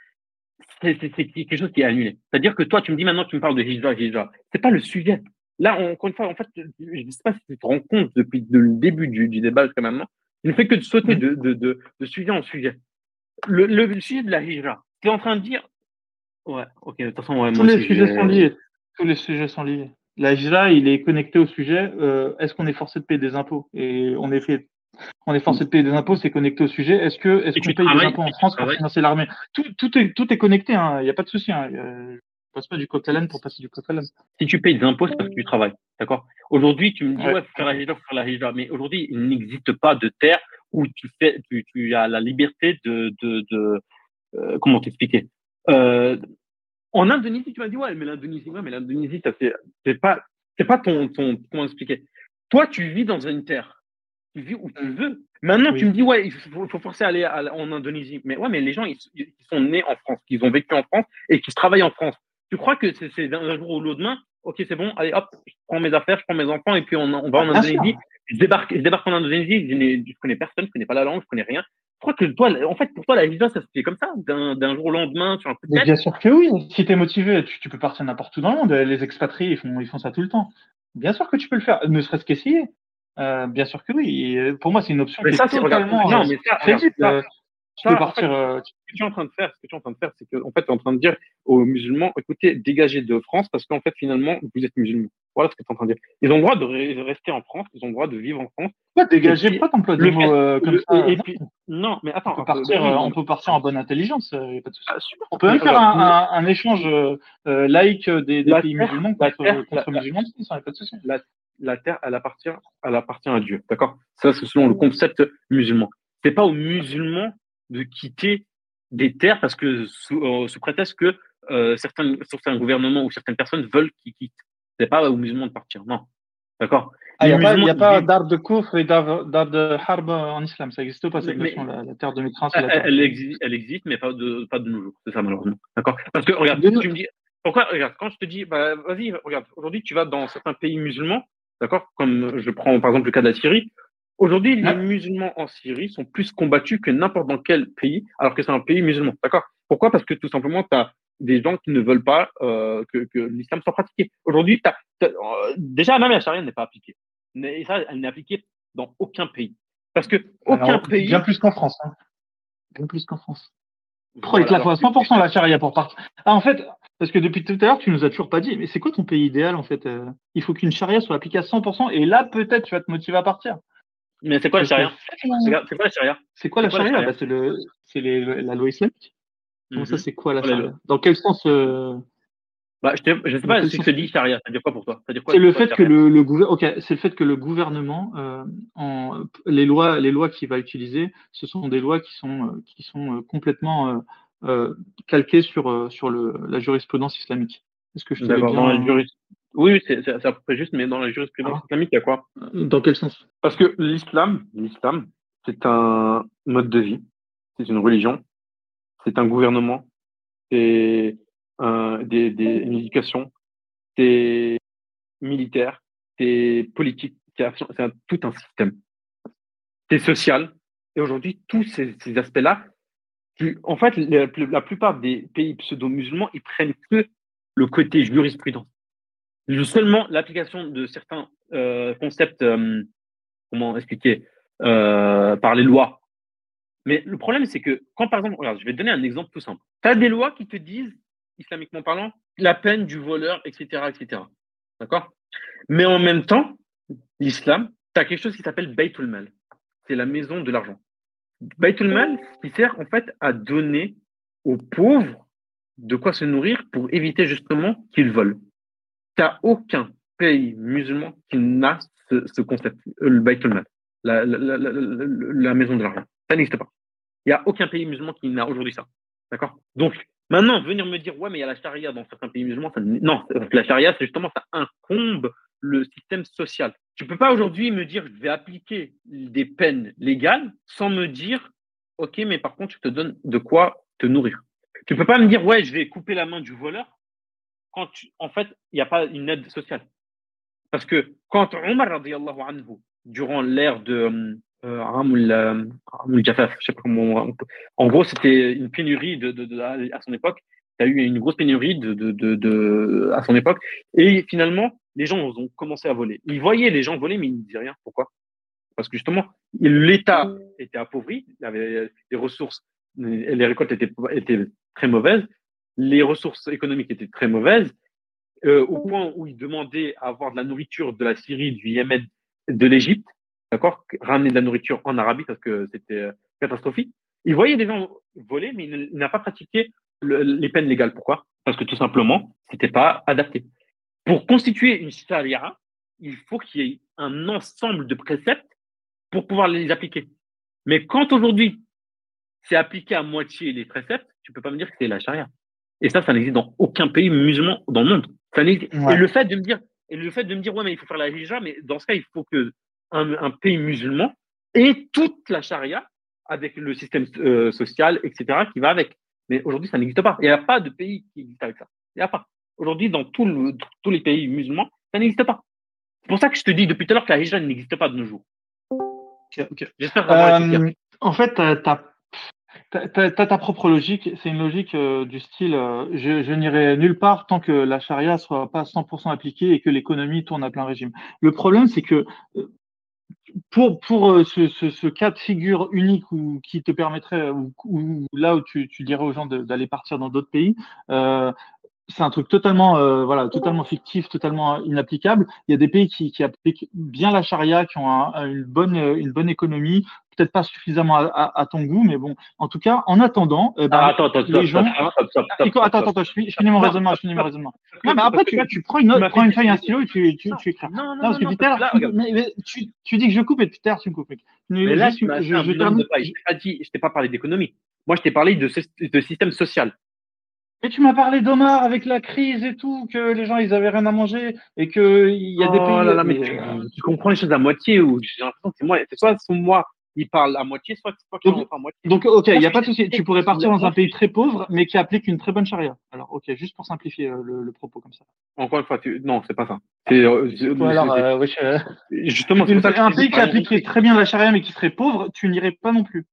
c'est quelque chose qui est annulé. C'est-à-dire que toi, tu me dis maintenant, tu me parles de hijra, hijra. C'est pas le sujet. Là, on- encore une fois, en fait, je ne sais pas si tu te rends compte depuis le début du, du débat jusqu'à maintenant, je ne fais que de sauter de, de, de, de sujet en sujet. Le, le, le sujet de la hijra, tu es en train de dire, ouais, ok, de toute façon, ouais, Tous moi les aussi, sujets sont liés. Tous les sujets sont liés. La hijra, il est connecté au sujet. euh, est-ce qu'on est forcé de payer des impôts? Et on est fait. On est forcé de payer des impôts, c'est connecté au sujet. Est-ce que est-ce qu'on paye des impôts en France pour financer l'armée? Tout, tout est tout est connecté. hein, Il n'y a pas de souci. Hein. euh, Je passe pas du coq à l'âne pour passer du coq à l'âne. si tu payes des impôts, c'est parce que tu travailles. D'accord? Aujourd'hui, tu me dis, Ouais. ouais, faut faire la hijra, faut faire la hijra. Mais aujourd'hui, il n'existe pas de terre où tu, fais, tu, tu as la liberté de. de, de euh, comment t'expliquer? Euh, En Indonésie, tu m'as dit, ouais, mais l'Indonésie, ouais, mais l'Indonésie, ça c'est c'est pas, c'est pas ton, ton. Comment expliquer Toi, tu vis dans une terre. Tu vis où tu veux. Maintenant, Oui. tu me dis, ouais, il faut, faut forcer à aller à- en Indonésie. Mais ouais, mais les gens, ils, ils sont nés en France, ils ont vécu en France et qui travaillent en France. Tu crois que c'est d'un jour au lendemain, ok, c'est bon, allez, hop, je prends mes affaires, je prends mes enfants et puis on, on va en. Indonésie. Je débarque, je débarque en Indonésie, je, je connais personne, je connais pas la langue, je connais rien. Je crois que toi, en fait, pour toi, la hijra, ça se fait comme ça, d'un jour au lendemain, sur un coup de Mais tête? bien sûr que oui. Si tu es motivé, tu, tu peux partir n'importe où dans le monde. Les expatriés, ils font, ils font ça tout le temps. Bien sûr que tu peux le faire, ne serait-ce qu'essayer. Euh, bien sûr que oui. Et pour moi, c'est une option Mais qui ça, est c'est regarde, totalement non, euh, mais ça, regarde, Euh, tu ça, peux en partir. fait, euh, ce que tu es en train de faire, ce que tu es en train de faire, c'est que, en fait, tu es en train de dire aux musulmans, écoutez, dégagez de France parce qu'en fait, finalement, vous êtes musulmans. Voilà ce que tu es en train de dire. Ils ont le droit de re- rester en France, ils ont le droit de vivre en France. Pas dégager, Et puis, pas t'emploies des mots fait- euh, comme Le- ça. et, et non. puis, non, mais attends, on, peut partir, oui, euh, non, on peut partir en bonne intelligence. euh, y a pas de souci. ah. On peut même faire un, regarde, un, un échange euh, euh, laïque des, pays musulmans contre, contre musulmans, ça n'y a pas de souci. La terre, elle appartient, elle appartient à Dieu. D'accord? Ça, c'est selon le concept musulman. C'est pas aux musulmans de quitter des terres parce que sous, euh, sous prétexte que euh, certains, certains gouvernements ou certaines personnes veulent qu'ils quittent. C'est pas aux musulmans de partir. Non. D'accord? Il n'y Les a, pas- a d'art de coufre et d'art de harb en islam. Ça n'existe pas, cette notion. La, la terre de la Elle, elle existe, elle existe, mais pas de, pas de nos jours. C'est ça, malheureusement. D'accord? Parce que, regarde, tu me dis, pourquoi, regarde, quand je te dis, bah, vas-y, regarde, aujourd'hui, tu vas dans certains pays musulmans, d'accord? Comme je prends, par exemple, le cas de la Syrie. Aujourd'hui, les Ouais. musulmans en Syrie sont plus combattus que n'importe dans quel pays, alors que c'est un pays musulman. D'accord? Pourquoi? Parce que tout simplement, tu as des gens qui ne veulent pas euh, que, que l'islam soit pratiqué. Aujourd'hui, t'as- t'as- euh, déjà, même la charia n'est pas appliquée. Mais ça, elle n'est appliquée dans aucun pays. Parce que aucun Alors, pays. Bien plus qu'en France. Hein. Bien plus qu'en France. Voilà, il te la faut à alors, 100% la charia pour partir Ah, en fait, parce que depuis tout à l'heure, tu nous as toujours pas dit, mais c'est quoi ton pays idéal en fait euh? Il faut qu'une charia soit appliquée à 100% et là, peut-être, tu vas te motiver à partir. Mais c'est quoi que- C'est quoi la charia? C'est quoi la quoi charia? bah, C'est le, c'est les- la loi islamique. Comment ça, c'est quoi la charia? Dans quel sens euh, bah, je, je sais pas ce que te dit charia. Ça veut dire quoi pour toi? Ça veut dire quoi C'est le quoi, fait que charia? le, le gouver- ok, c'est le fait que le gouvernement, euh, en, les lois, les lois qu'il va utiliser, ce sont des lois qui sont qui sont euh, complètement euh, euh, calquées sur euh, sur le, la jurisprudence islamique. Est-ce que je dans la bien juris- Oui, c'est à peu près juste, mais dans la jurisprudence Ah. islamique, il y a quoi? Dans quel sens? Parce que l'islam, l'islam, c'est un mode de vie, c'est une religion, c'est un gouvernement, c'est un, des, des, une éducation, c'est militaire, c'est politique, c'est tout un système. C'est social. Et aujourd'hui, tous ces, ces aspects-là, en fait, la, plupart des pays pseudo-musulmans, ils prennent que le côté jurisprudence. Seulement l'application de certains euh, concepts, euh, comment expliquer, euh, par les lois. Mais le problème, c'est que quand, par exemple, regarde, je vais te donner un exemple tout simple. Tu as des lois qui te disent, islamiquement parlant, la peine du voleur, etc., etc. D'accord? Mais en même temps, l'islam, tu as quelque chose qui s'appelle Baytul Mal. C'est la maison de l'argent. Baytul Mal, qui sert en fait à donner aux pauvres de quoi se nourrir pour éviter justement qu'ils volent. Tu n'as aucun pays musulman qui n'a ce, concept, euh, le Baytul Mal, la, la, maison de l'argent. Ça n'existe pas. Il n'y a aucun pays musulman qui n'a aujourd'hui ça. D'accord? Donc, maintenant, venir me dire, ouais, mais il y a la charia dans certains pays musulmans, ça, non, la charia, c'est justement, ça incombe le système social. Tu peux pas aujourd'hui me dire, je vais appliquer des peines légales sans me dire, OK, mais par contre, je te donne de quoi te nourrir. Tu peux pas me dire, ouais, je vais couper la main du voleur quand en fait, il n'y a pas une aide sociale. Parce que quand Omar, anhu, durant l'ère de euh, euh Jafaf, je sais pas comment, en gros, c'était une pénurie de, à son époque. Il y a eu une grosse pénurie de, à son époque. Et finalement, les gens ont commencé à voler. Ils voyaient les gens voler, mais ils ne disaient rien. Pourquoi? Parce que justement, l'État était appauvri, il avait des ressources, les récoltes étaient, très mauvaises, les ressources économiques étaient très mauvaises, euh, au point où ils demandaient à avoir de la nourriture de la Syrie, du Yémen, de l'Égypte, d'accord? Ramener de la nourriture en Arabie parce que c'était catastrophique. Ils voyaient des gens voler, mais ils n'ont pas pratiqué les peines légales. Pourquoi? Parce que tout simplement, c'était pas adapté. Pour constituer une charia, il faut qu'il y ait un ensemble de préceptes pour pouvoir les appliquer. Mais quand aujourd'hui, c'est appliqué à moitié les préceptes, tu peux pas me dire que c'est la charia. Et ça, ça n'existe dans aucun pays musulman dans le monde. Ça Et le fait de me dire, et le fait de me dire, ouais, mais il faut faire la hijra, mais dans ce cas, il faut que un, pays musulman ait toute la charia avec le système euh, social, etc., qui va avec. Mais aujourd'hui, ça n'existe pas. Il n'y a pas de pays qui existe avec ça. Il n'y a pas. Aujourd'hui, dans tous les pays musulmans, ça n'existe pas. C'est pour ça que je te dis depuis tout à l'heure que la hijra n'existe pas de nos jours. J'espère euh, En fait, tu as, ta propre logique. C'est une logique euh, du style euh, je, je n'irai nulle part tant que la charia soit pas 100% appliquée et que l'économie tourne à plein régime. Le problème, c'est que pour, pour ce, ce, ce, cas de figure unique ou qui te permettrait, ou, là où tu, tu dirais aux gens d'aller partir dans d'autres pays, euh, c'est un truc totalement, euh, voilà, totalement fictif, totalement inapplicable. Il y a des pays qui, qui appliquent bien la charia, qui ont une bonne, une bonne économie, peut-être pas suffisamment à, à, ton goût, mais bon, en tout cas, en attendant, euh, bah, attends, attends, les gens. Attends, attends, attends, je finis, mon raisonnement, je finis mon raisonnement. Non, mais après, tu, tu prends une prends une feuille, un stylo et tu, tu, tu écris. Non, non, non, parce que Peter, mais, tu, tu dis que je coupe et Peter, tu me coupes. Mais là, je, je, je, t'ai pas dit, je t'ai pas parlé d'économie. Moi, je t'ai parlé de, de système social. Mais tu m'as parlé d'Omar avec la crise et tout, que les gens ils avaient rien à manger et que il y a des oh pays. Là là, mais tu, euh, tu, comprends les choses à moitié ou j'ai l'impression que c'est moi, c'est soit c'est moi il parle à moitié, soit c'est toi qui donc, à moitié. Donc ok, il n'y a pas de souci. Tu pourrais partir dans un pays très pauvre, mais qui applique une très bonne charia. Alors ok, juste pour simplifier euh, le, le, propos comme ça. Encore une fois, tu... non, c'est pas ça. C'est euh, alors, euh, ouais, justement c'est un pays qui appliquerait très bien la charia, mais qui serait pauvre, tu n'irais pas non plus.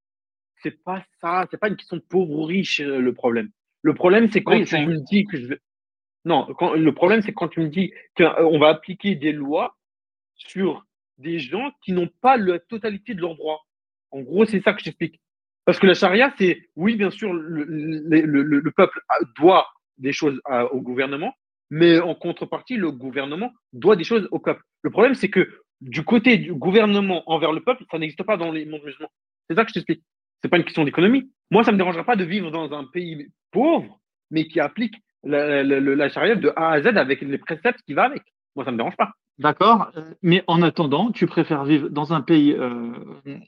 C'est pas ça. C'est pas une question de pauvre ou riche le problème. Le problème, c'est quand tu me dis que je vais. Non, quand, le problème, c'est quand tu me dis qu'on va appliquer des lois sur des gens qui n'ont pas la totalité de leurs droits. En gros, c'est ça que j'explique. Parce que la charia, c'est, oui, bien sûr, le, le, le, peuple doit des choses au gouvernement, mais en contrepartie, le gouvernement doit des choses au peuple. Le problème, c'est que du côté du gouvernement envers le peuple, ça n'existe pas dans les mondes musulmans. C'est ça que je t'explique. C'est pas une question d'économie. Moi, ça me dérangera pas de vivre dans un pays pauvre, mais qui applique la, la, charia de A à Z avec les préceptes qui va avec. Moi, ça me dérange pas. D'accord, mais en attendant, tu préfères vivre dans un pays euh,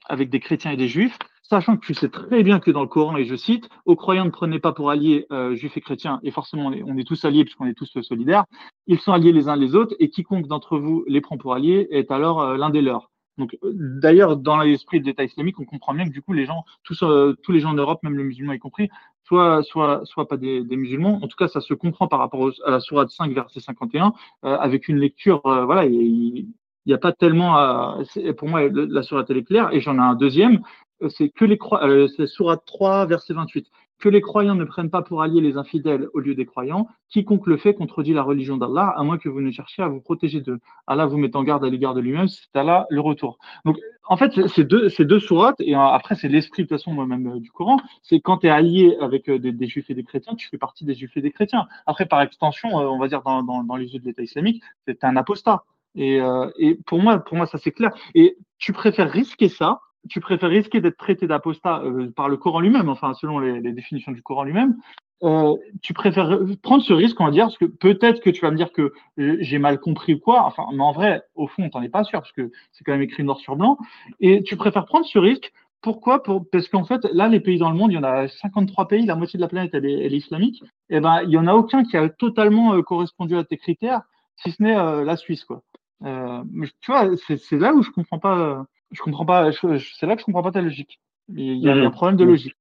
avec des chrétiens et des juifs, sachant que tu sais très bien que dans le Coran, et je cite, aux croyants ne prenez pas pour alliés euh, juifs et chrétiens, et forcément on est, tous alliés puisqu'on est tous solidaires, ils sont alliés les uns les autres, et quiconque d'entre vous les prend pour alliés est alors euh, l'un des leurs. Donc, euh, d'ailleurs, dans l'esprit de l'État islamique, on comprend bien que du coup, les gens, tous, euh, les gens d'Europe, même les musulmans y compris, soit, soit, soit pas des, musulmans. En tout cas, ça se comprend par rapport à la sourate 5, verset 51, euh, avec une lecture, euh, voilà, il n'y a pas tellement à, pour moi, la sourate elle est claire, et j'en ai un deuxième, c'est que les croix, c'est sourate 3, verset 28 que les croyants ne prennent pas pour alliés les infidèles au lieu des croyants. Quiconque le fait contredit la religion d'Allah, à moins que vous ne cherchiez à vous protéger d'eux. Allah vous met en garde à l'égard de lui-même, c'est Allah le retour. Donc, en fait, c'est deux, sourates, et après, c'est l'esprit, de toute façon, moi-même, euh, du Coran. C'est quand tu es allié avec euh, des, juifs et des chrétiens, tu fais partie des juifs et des chrétiens. Après, par extension, euh, on va dire, dans les yeux de l'État islamique, c'est un apostat. Et, et pour moi, pour moi, ça c'est clair. Et tu préfères risquer ça tu préfères risquer d'être traité d'apostat euh, par le Coran lui-même, enfin selon les, les définitions du Coran lui-même, euh, tu préfères prendre ce risque, on va dire, parce que peut-être que tu vas me dire que j'ai mal compris ou quoi, enfin, mais en vrai, au fond, t'en es pas sûr, parce que c'est quand même écrit noir sur blanc, et tu préfères prendre ce risque. Pourquoi? Pour, Parce qu'en fait, là, les pays dans le monde, il y en a 53 pays, la moitié de la planète, elle est, elle est islamique, et ben, il y en a aucun qui a totalement euh, correspondu à tes critères, si ce n'est euh, la Suisse, quoi. Euh, tu vois, c'est là où je comprends pas je comprends pas. C'est là que je comprends pas ta logique. Il y a, mmh. un problème de logique.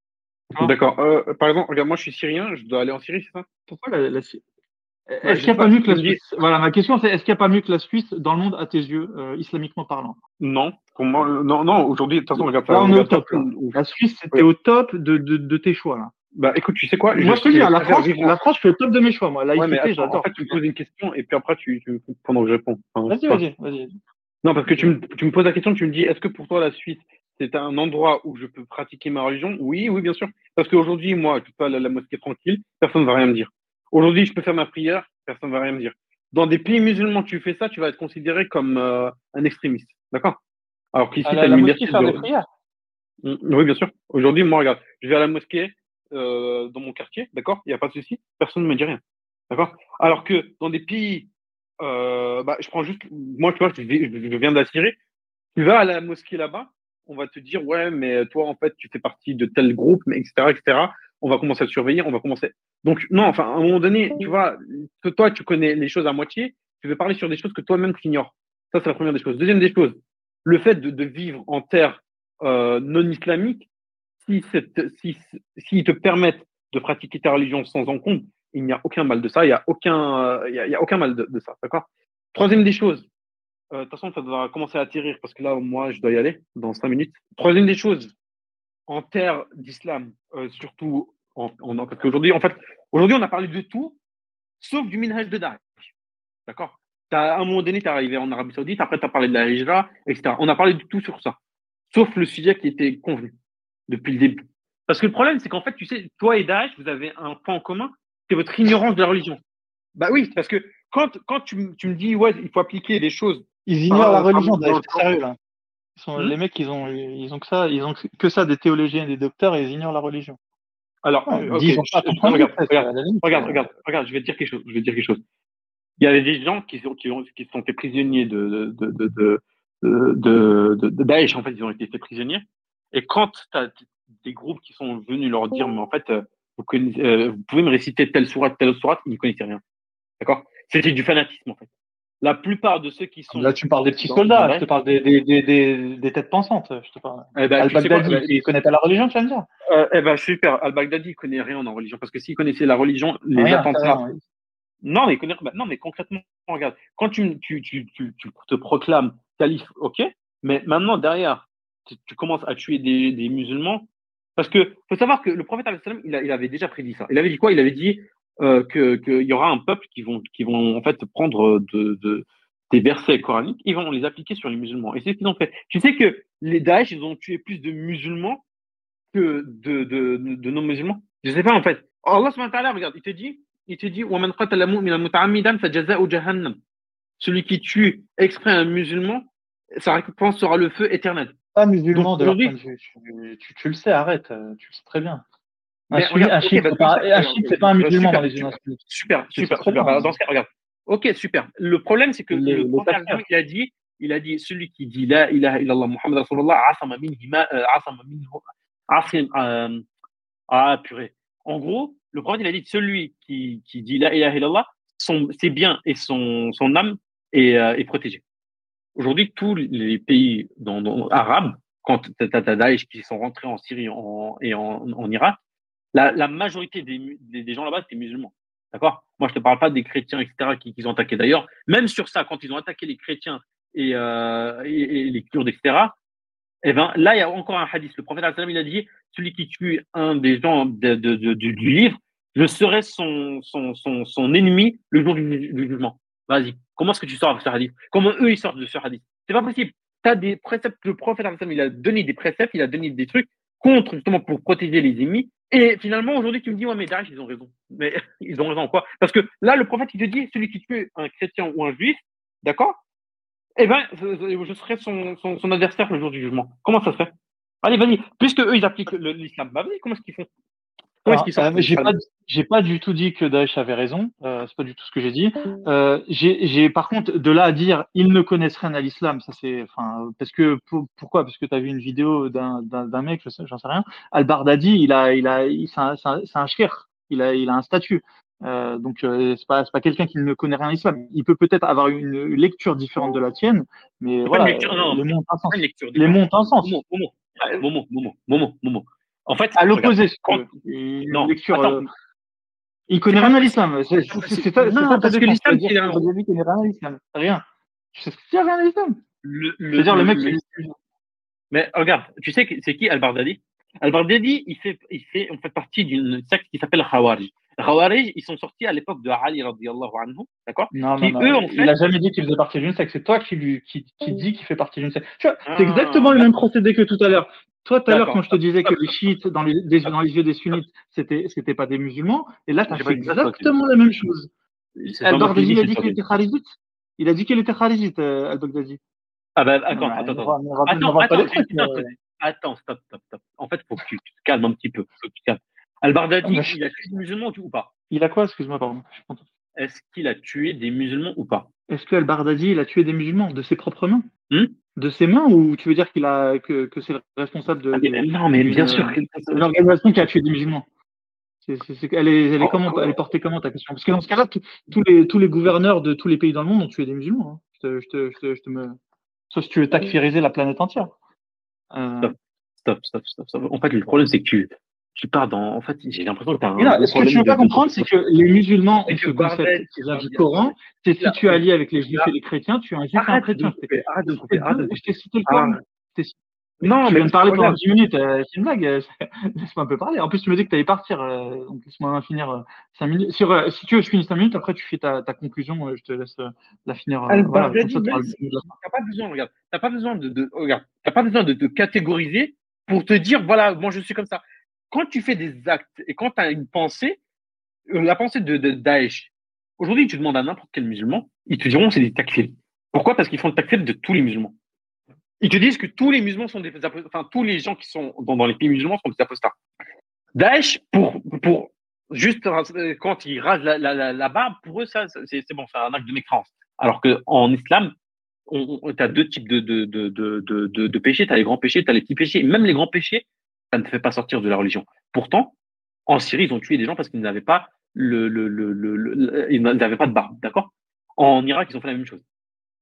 D'accord. Euh, par exemple, regarde, moi je suis syrien, je dois aller en Syrie, c'est ça? Pourquoi la, la... Est-ce qu'il n'y a pas mieux que la Suisse? Voilà, ma question c'est est-ce qu'il n'y a pas mieux que la Suisse dans le monde à tes yeux, euh, islamiquement parlant? Non. Comment... Non, non. Aujourd'hui, de toute façon, regarde. Là, on est au top. La Suisse, c'était au top de, de, de, tes choix là. Bah écoute, tu sais quoi? Moi, je te dis, la France, la France, je fais le top de mes choix, moi. Là, ouais, mais attends, en fait, tu me poses une question et puis après, tu, tu pendant que je réponds. Enfin, vas-y, vas-y, vas-y. Non, parce que tu me, tu me poses la question, tu me dis, est-ce que pour toi, la Suisse, c'est un endroit où je peux pratiquer ma religion? Oui, oui, bien sûr. Parce qu'aujourd'hui, moi, je peux aller à la mosquée tranquille, personne ne va rien me dire. Aujourd'hui, je peux faire ma prière, personne ne va rien me dire. Dans des pays musulmans, tu fais ça, tu vas être considéré comme euh, un extrémiste. D'accord? Alors qu'ici, tu as la mosquée faire des prières? Mmh, Oui, bien sûr. Aujourd'hui, moi, regarde, je vais à la mosquée euh, dans mon quartier, d'accord? Il n'y a pas de souci, personne ne me dit rien. D'accord? Alors que dans des pays euh, bah, je prends juste, moi, tu vois, je, je viens d'attirer. Tu vas à la mosquée là-bas, on va te dire, ouais, mais toi, en fait, tu fais partie de tel groupe, etc., etc. On va commencer à te surveiller, on va commencer. Donc, non, enfin, à un moment donné, tu vois, toi, tu connais les choses à moitié, tu veux parler sur des choses que toi-même tu ignores. Ça, c'est la première des choses. Deuxième des choses, le fait de, de vivre en terre euh, non islamique, si, cette, si, si te permettent de pratiquer ta religion sans en compte, il n'y a aucun mal de ça, il n'y a, aucun, il y a, aucun mal de, ça. D'accord? Troisième des choses, euh, de toute façon, ça doit commencer à atterrir parce que là, moi, je dois y aller dans cinq minutes. Troisième des choses, en terre d'islam, euh, surtout, en, parce qu'aujourd'hui, en fait, aujourd'hui, on a parlé de tout, sauf du minhaj de Daesh. D'accord? À un moment donné, tu es arrivé en Arabie Saoudite, après, tu as parlé de la hijra, etc. On a parlé de tout sur ça, sauf le sujet qui était convenu depuis le début. Parce que le problème, c'est qu'en fait, tu sais, toi et Daesh, vous avez un point en commun, c'est votre ignorance de la religion. Bah oui, parce que quand, quand tu, tu, me dis, ouais, il faut appliquer des choses. Ils ignorent la religion, c'est sérieux, là. Ils sont, hmm? Les mecs, ils ont, ils ont que ça, ils ont que ça des théologiens et des docteurs et ils ignorent la religion. Alors, ouais, okay. regarde, regarde, regarde, regarde, regarde, je vais te dire quelque chose, je vais te dire quelque chose. Il y a des gens qui sont, qui ont, qui sont faits prisonniers de, de, de, de, de, de, de, de Daesh, en fait, ils ont été faits prisonniers. Et quand tu as des groupes qui sont venus leur dire, mais en fait, vous, connaissez, euh, vous pouvez me réciter telle sourate, telle autre sourate, ils ne connaissaient rien. D'accord? C'était du fanatisme, en fait. La plupart de ceux qui sont. Là, tu me parles des petits soldats, je te parle des, des, des, des, des têtes pensantes. Je te parle. Eh ben, Al-Baghdadi, bah, il connaît pas la religion, tu vas me dire euh, Eh ben, super. Al-Baghdadi, il connaît rien en religion. Parce que s'il connaissait la religion, les rien, attentats. Non, mais connaît. Bah, non, mais concrètement, regarde. Quand tu, tu, tu, tu, tu te proclames calife, ok. Mais maintenant, derrière, tu, tu commences à tuer des, des musulmans, parce que faut savoir que le prophète il, il avait déjà prédit ça. Il avait dit quoi? Il avait dit euh, qu'il y aura un peuple qui vont qui vont en fait prendre de, de des versets coraniques, ils vont les appliquer sur les musulmans. Et c'est ce qu'ils ont fait. Tu sais que les Daesh, ils ont tué plus de musulmans que de, de, non-musulmans? Je sais pas en fait. Allah wa ta'ala, regarde, il te dit, il te dit, celui qui tue exprès un musulman, sa récompense sera le feu éternel pas musulman de leur point de vue. Tu, tu, tu, le sais, arrête, euh, tu le sais très bien. Un, chiite, c'est pas, un musulman dans les Super, super, super. super. Dans ce cas, regarde. Ok, super. Le problème, c'est que le, le prophète, il a dit, il a dit, celui qui dit la ilaha illallah Muhammad Rasulullah, asama minhima, euh, asama minhu, asim, euh, ah, purée. En gros, le prophète, il a dit, celui qui, qui dit la ilaha illallah, son, ses biens et son, son âme est, euh, est protégé. Aujourd'hui, tous les pays arabes, quand tu Daesh qui sont rentrés en Syrie et en, Irak, la, majorité des, gens là-bas, c'était musulmans. D'accord? Moi, je te parle pas des chrétiens, etc., qui, ont attaqué. D'ailleurs, même sur ça, quand ils ont attaqué les chrétiens et, euh, les Kurdes, etc., eh ben, là, il y a encore un hadith. Le prophète, il a dit celui qui tue un des gens du, livre, je serai son, ennemi le jour du jugement. Vas-y. Comment est-ce que tu sors avec ce hadith? Comment eux, ils sortent de ce hadith? C'est pas possible. Tu as des préceptes. Le prophète, il a donné des préceptes, il a donné des trucs contre, justement, pour protéger les ennemis. Et finalement, aujourd'hui, tu me dis, ouais, mais Daesh, ils ont raison. Mais ils ont raison quoi? Parce que là, le prophète, il te dit, celui qui tue un chrétien ou un juif, d'accord? Eh ben, je serai son, son, adversaire le jour du jugement. Comment ça se fait? Allez, vas-y. Puisque eux, ils appliquent l'islam, bah vas-y, comment est-ce qu'ils font? Euh, j'ai pas, j'ai pas du tout dit que Daesh avait raison. Euh, c'est pas du tout ce que j'ai dit. Euh, j'ai, j'ai, par contre, de là à dire ils ne connaissent rien à l'islam, ça c'est, enfin, parce que pour- pourquoi? Parce que tu as vu une vidéo d'un, d'un, d'un mec, je sais, j'en sais rien. Al Bardadi, il a, il a, il- c'est un, c'est un, un shir. Il a, il a un statut. Euh, donc euh, c'est pas, c'est pas quelqu'un qui ne connaît rien à l'islam. Il peut peut-être avoir une lecture différente de la tienne, mais voilà, une lecture, non, les mots ont un sens. Une Les mots ont un sens. Momo, Momo, Momo, Momo, Momo, Momo. En fait, À l'opposé, quand-. Une non, lecture, attends. euh, il connaît C'est rien à l'islam. C'est c'est- c'est- c'est ça, Non, c'est parce que l'islam, c'est Badawi connaît rien à l'islam. Rien. Tu sais ce qu'il y a rien à l'islam. C'est-à-dire le mec, le- il- Mais regarde, tu sais c'est qui Al-Bardadi Al-Bardadi, il fait, il fait, on fait partie d'une secte qui s'appelle Khawarij. Khawarij, ils sont sortis à l'époque de Ali radiallahu anhu, d'accord? Non, non, eux, non. en Il fait- a jamais dit qu'il faisait partie d'une secte. C'est toi qui lui, qui, qui dit qu'il fait partie d'une secte. Tu vois, c'est Ah, exactement le même procédé que tout à l'heure. Toi, tout à l'heure, quand je te disais que les chiites, dans les, des- dans les yeux des sunnites, c'était, c'était pas des musulmans, et là, tu as fait exactement la même chose. Qui Al-Baghdadi, il a dit qu'il était kharijite. Il a dit qu'il était kharijite, euh, Al-Baghdadi. Ah bah attends, attends, attends. euh. Attends, stop, stop, stop. En fait, faut que tu te calmes un petit peu. Faut que tu te calmes. Al-Bardadi, il a tué des musulmans ou pas? Il a quoi Excuse-moi, pardon. Est-ce qu'il a tué des musulmans ou pas? Est-ce que Al-Bardadi, il a tué des musulmans de ses propres mains? Hmm? De ses mains ou tu veux dire qu'il a que, que c'est le responsable de, Ah, mais- Non, mais bien sûr. que- d'une organisation qui a tué des musulmans elle, est, elle, est comment, elle est portée comment ta question? Parce que dans ce cas-là, tous- les, tous les gouverneurs de tous les pays dans le monde ont tué des musulmans. hein. Je, te, je, te, je, te, je te me... Sauf si tu veux takfiriser la planète entière. Euh, Stop. Stop, stop, stop, stop. En fait, le problème, c'est que tu, tu pars dans. En fait, j'ai l'impression que tu as un. ce que tu problème veux pas comprendre, c'est que les musulmans ont ce concept qui vient du Coran, c'est si tu es allié avec les juifs et les chrétiens, tu es un juif et un chrétien. arrête de Je couper, je t'ai cité le. Coran. Je Non, tu mais viens de parler pendant regarde. 10 minutes, euh, c'est une blague. euh, Laisse-moi un peu parler. En plus, tu me dis que tu allais partir, euh, donc laisse-moi finir 5 minutes. Si tu veux, je finis 5 minutes, après tu fais ta, conclusion, je te laisse la finir. voilà, si- T'as pas besoin, regarde. T'as pas besoin de, de regarde. T'as pas besoin de te catégoriser pour te dire, voilà, moi je suis comme ça. Quand tu fais des actes et quand tu as une pensée, euh, la pensée de, Daesh, aujourd'hui, tu demandes à n'importe quel musulman, ils te diront c'est des takfirs. Pourquoi? Parce qu'ils font le takfir de tous les musulmans. Ils te disent que tous les musulmans sont des enfin, tous les gens qui sont dans, les pays musulmans sont des apostats. Daesh, pour, juste euh, quand ils rasent la, barbe, pour eux, ça, c'est bon, c'est un acte de mécréance. Alors qu'en islam, tu as deux types de péchés. Tu as les grands péchés, tu as les petits péchés. Même les grands péchés, ça ne fait pas sortir de la religion. Pourtant, en Syrie, ils ont tué des gens parce qu'ils n'avaient pas le, le, le, ils n'avaient pas de barbe, d'accord? En Irak, ils ont fait la même chose.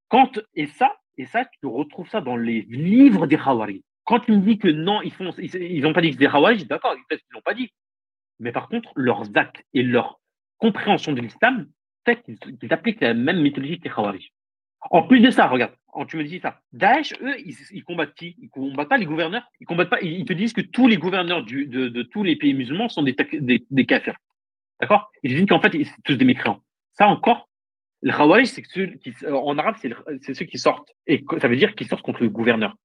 Quand et ça, et ça, tu retrouves ça dans les livres des Khawarij. Quand tu me dis que non, ils font, ils, ils ont pas dit que des Khawarij, d'accord, peut-être qu'ils l'ont pas dit. Mais par contre, leurs actes et leur compréhension de l'islam fait qu'ils appliquent la même mythologie que les Khawarij. En plus de ça, regarde, tu me dis ça, Daesh, eux, ils, combattent qui? Ils combattent pas les gouverneurs? Ils combattent pas. Ils, te disent que tous les gouverneurs de, tous les pays musulmans sont des, des, kafirs. D'accord? Ils disent qu'en fait, ils- c'est tous des mécréants. Ça encore, le Khawarij, c'est ceux qui, en arabe, c'est ceux qui sortent. Et ça veut dire qu'ils sortent contre le gouverneur.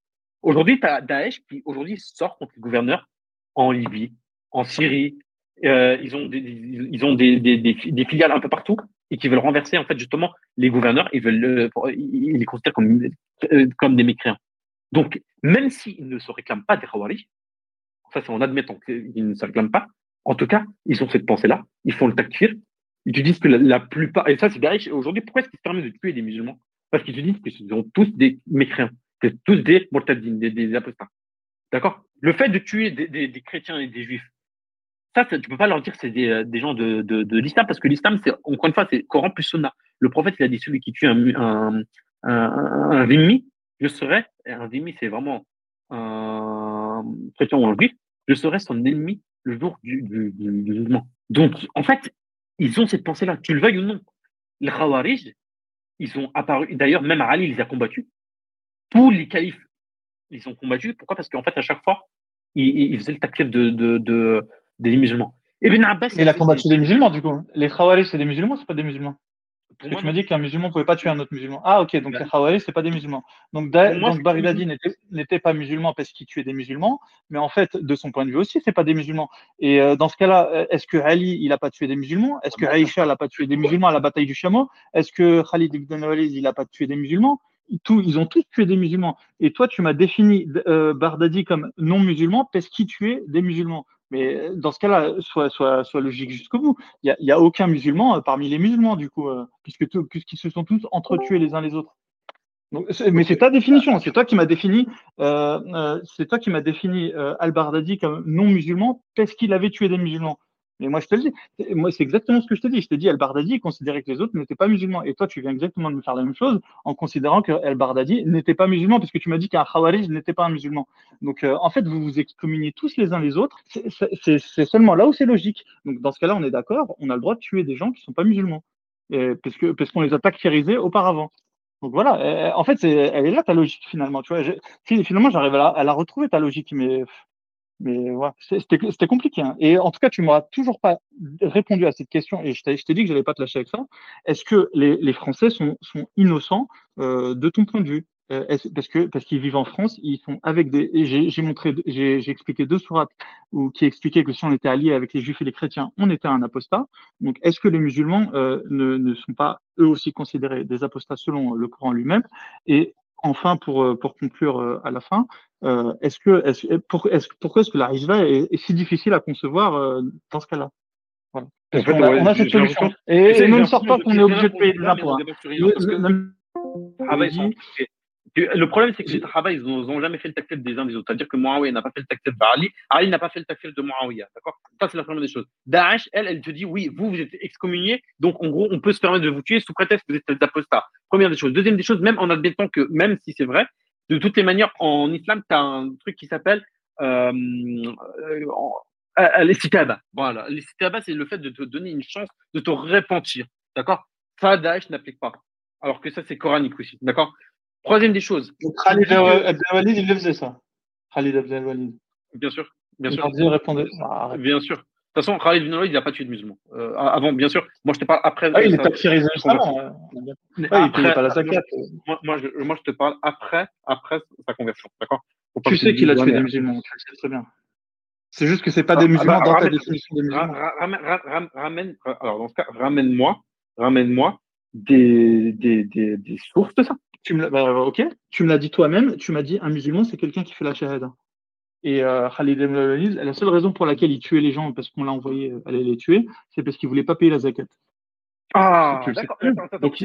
Aujourd'hui, tu as Daesh qui aujourd'hui sort contre le gouverneur en Libye, en Syrie. Euh, ils ont des, ils ont des, filiales un peu partout et qui veulent renverser en fait justement les gouverneurs. Ils veulent euh, ils les considèrent comme euh, comme des mécréants. Donc même s'ils ne se réclament pas des Khawarij, ça c'est en admettant qu'ils ne se réclament pas. En tout cas, ils ont cette pensée-là. Ils font le takfir. Ils te disent que la, plupart et ça c'est Daesh aujourd'hui. Pourquoi est-ce qu'ils se permettent de tuer des musulmans? Parce qu'ils te disent qu'ils sont tous des mécréants, c'est tous des mortadines, des, des apostats. D'accord? Le fait de tuer des chrétiens et des juifs, ça, ça, tu peux pas leur dire c'est des, euh, gens de, de, l'islam parce que l'islam, c'est encore une fois, c'est Coran plus Sunna. Le prophète, il a dit celui qui tue un, un, un, je serais, un dhimmi, c'est vraiment un chrétien ou un juif, je serais son ennemi le jour du, du. Donc, en fait, ils ont cette pensée-là, tu le veuilles ou non. Les Khawarij, ils ont apparu, d'ailleurs, même Ali les a combattus. Tous les califes, ils ont combattu. Pourquoi? Parce qu'en fait, à chaque fois, ils, faisaient le takfir de, des musulmans. Ibn Abbas, Il a combattu des musulmans, du coup. Les Khawarij, c'est des musulmans, c'est pas des musulmans? Pour Parce que moi, tu m'as dit qu'un musulman ne pouvait pas tuer un autre musulman. Ah, ok, donc Bah. les Khawarij, c'est pas des musulmans. Donc, Da- moi, donc Baridadi n'était pas musulman parce qu'il tuait des musulmans, mais en fait, de son point de vue aussi, c'est pas des musulmans. Et euh, dans ce cas-là, euh, est-ce que Ali, il a pas tué des musulmans? Est-ce que Aïcha, elle a pas tué des musulmans à la bataille du chameau? Est-ce que Khalid ibn Walid, il a pas tué des musulmans? Tout, ils ont tous tué des musulmans. Et toi, tu m'as défini euh, Bardadi comme non musulman parce qu'il tuait des musulmans. Mais euh, dans ce cas-là, sois, sois, sois logique jusqu'au bout. Il n'y a, il y a aucun musulman euh, parmi les musulmans, du coup, euh, puisque puisqu'ils se sont tous entretués les uns les autres. Donc, mais c'est ta définition, c'est toi qui m'as défini, euh, euh, c'est toi qui m'as défini euh, Al-Bardadi comme non musulman parce qu'il avait tué des musulmans. Mais moi, je te le dis, moi, c'est exactement ce que je te dis. Je te dis, Al-Bardadi considérait que les autres n'étaient pas musulmans. Et toi, tu viens exactement de me faire la même chose en considérant que Al-Bardadi n'était pas musulman parce que tu m'as dit qu'un Khawarij n'était pas un musulman. Donc, euh, en fait, vous vous excommuniez tous les uns les autres. C'est- seulement là où c'est logique. Donc, dans ce cas-là, on est d'accord, on a le droit de tuer des gens qui sont pas musulmans. Parce que parce qu'on les a takfirisés auparavant. Donc voilà, en fait, elle est là ta logique finalement. Tu vois, fi- finalement, j'arrive à à la retrouver ta logique, mais mais voilà, c'était compliqué. hein. Et en tout cas, tu m'auras toujours pas répondu à cette question. Et je t'ai je dit que j'allais pas te lâcher avec ça. Est-ce que les, les Français sont, sont innocents euh, de ton point de vue? Euh, Parce que parce qu'ils vivent en France, ils sont avec des. J'ai montré, j'ai expliqué deux sourates où qui expliquaient que si on était allié avec les Juifs et les chrétiens, on était un apostat. Donc, est-ce que les musulmans euh, ne, ne sont pas eux aussi considérés des apostats selon le Coran lui-même? Et enfin, pour, euh, pour conclure euh, à la fin, euh, est-ce que, est-ce, pour, est-ce, pourquoi est-ce que la Rishva est, est si difficile à concevoir euh, dans ce cas-là? Voilà. Parce En fait, qu'on a, ouais, on a cette solution. Et, j'ai et ne me sors pas qu'on est obligé de payer on des impôts. Le- problème, c'est que les travail, ils n'ont jamais fait le takfir des uns des autres. C'est-à-dire que Muawiyah n'a pas fait le takfir d'Ali, Ali n'a pas fait le takfir de Muawiyah. D'accord? Ça, c'est la première des choses. Daesh, elle, elle te dit oui, vous, vous êtes excommuniés, donc en gros, on peut se permettre de vous tuer sous prétexte que vous êtes des apostats. Première des choses. Deuxième des choses, même en admettant que, même si c'est vrai, de toutes les manières, en islam, tu as un truc qui s'appelle euh, euh, euh, l'istitaba. Voilà. L'istitaba, c'est le fait de te donner une chance de te repentir. D'accord? Ça, Daesh n'applique pas. Alors que ça, c'est coranique aussi. D'accord? Troisième des choses, Donc, Khalid Abdel Walid, il le faisait ça. Khalid Abdel Walid. bien sûr, bien Il sûr, répondait. Ah, bien sûr. De toute façon, Khalid bin Walid, il n'a pas tué de musulmans. Euh, avant, bien sûr. Moi, je te parle après. Ah, il est takfirisé juste avant. ouais. Il après- payait pas la zakat. Moi, moi, je, moi, je te parle après, après sa conversion. D'accord? Tu sais qu'il a tué des musulmans, tu sais très bien. C'est juste que c'est pas Ah, des ah, musulmans bah, dans ta ramène- définition des musulmans. ra- ramène, ra- ram- ramène, euh, alors dans ce cas, ramène-moi, ramène-moi des, des, des, des sources de ça. Tu me l'as- bah, ok, tu me l'as dit toi-même, tu m'as dit un musulman, c'est quelqu'un qui fait la shahada. Et euh, Khalid la seule raison pour laquelle il tuait les gens parce qu'on l'a envoyé euh, aller les tuer, c'est parce qu'il voulait pas payer la zakat. Ah, Tu d'accord. Donc,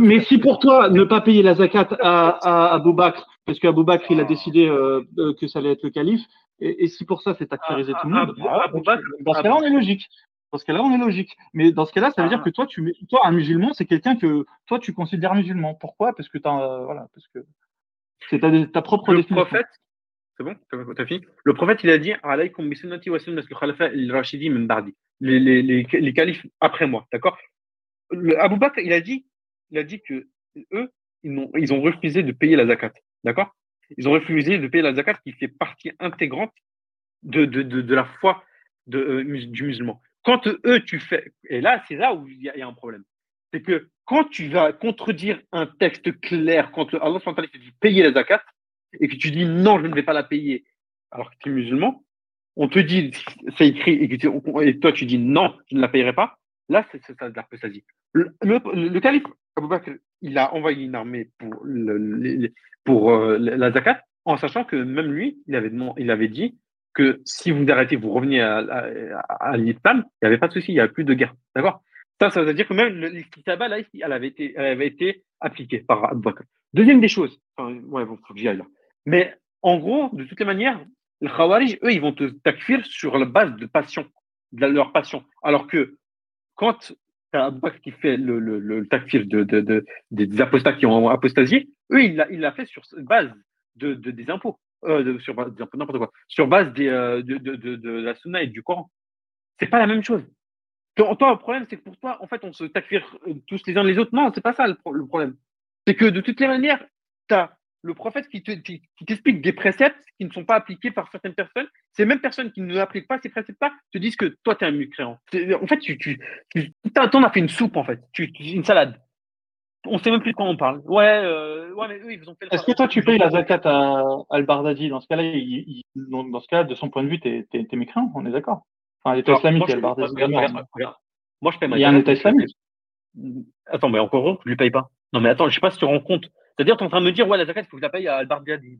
Mais si pour toi, ne pas payer la zakat à, à Abou Bakr, parce qu'Abou Bakr, il a décidé euh, euh, que ça allait être le calife, et, et si pour ça, c'est takfiriser Ah, tout le monde, Abou- bah, dans ce cas-là, on est logique. Dans ce cas-là, on est logique. Mais dans ce cas-là, ça veut Ah. dire que toi, tu, mets- toi, un musulman, c'est quelqu'un que toi, tu considères musulman. Pourquoi? Parce que t'as, euh, voilà, parce que c'est ta, ta propre Le prophète, c'est bon T'as fini Le prophète, il a dit Alaykum bi sunnati wa sunnati al-rashidi min ba'di. Les, les, les, les califes après moi, d'accord? Abou Bakr, il a dit, il a dit que eux, ils ont, ils ont refusé de payer la zakat, d'accord? Ils ont refusé de payer la zakat qui fait partie intégrante de, de, de, de la foi de, euh, du musulman. Quand eux, tu fais, et là, c'est là où il y, a- un problème. C'est que quand tu vas contredire un texte clair, quand le- Allah te dit payer la zakat, et que tu dis non, je ne vais pas la payer, alors que tu es musulman, on te dit, c'est écrit, et, toi tu dis non, je ne la payerai pas, là, c'est ça de l'apostasie. Le, le, le calife il a envoyé une armée pour, euh, la zakat, en sachant que même lui, il avait, il avait dit que si vous arrêtez, vous revenez à, à, l'islam, il n'y avait pas de souci, il n'y avait plus de guerre. D'accord? Ça, ça veut dire que même l'istitaba, là, ici, elle avait été, avait été appliquée par Abou Bakr. Deuxième des choses, enfin, ouais, bon, faut que j'y aille là. Mais en gros, de toutes les manières, les Khawarij, eux, ils vont te takfir sur la base de passion, de leur passion. Alors que quand Abu Bakr qui fait le, le, de, de, de, des apostats qui ont apostasié. Eux, il l'a fait sur base de, des impôts. Euh, sur quoi. Sur base des, euh, de, de, de, la Sunna et du Coran. C'est pas la même chose. Toi, toi, le problème, c'est que pour toi, en fait, on se takfir euh, tous les uns les autres. Non, c'est pas ça le, pro- le problème. C'est que de toutes les manières, tu as le prophète qui te- qui- qui t'explique des préceptes qui ne sont pas appliqués par certaines personnes. Ces mêmes personnes qui ne appliquent pas ces préceptes-là te disent que toi, tu es un mécréant. En fait, tu, tu, t'en as fait une soupe, en fait. Tu- une salade. On sait même plus de quoi on parle. Ouais, euh, ouais, mais eux, ils vous ont fait Est-ce que toi, tu payes la zakat à Al-Bardadi Dans ce cas-là, il- il- dans, ce cas, de son point de vue, t'es es, mécréant, on est d'accord. Enfin, l'État islamique moi, et je- Al-Bardadi. Moi, je paye ma Il y a un. État islamique. Attends, mais encore je lui paye pas. Non, mais attends, je sais pas si tu te rends compte. C'est-à-dire, tu es en train de me dire, ouais, la zakat, il faut que je la paye à Al-Bardadi.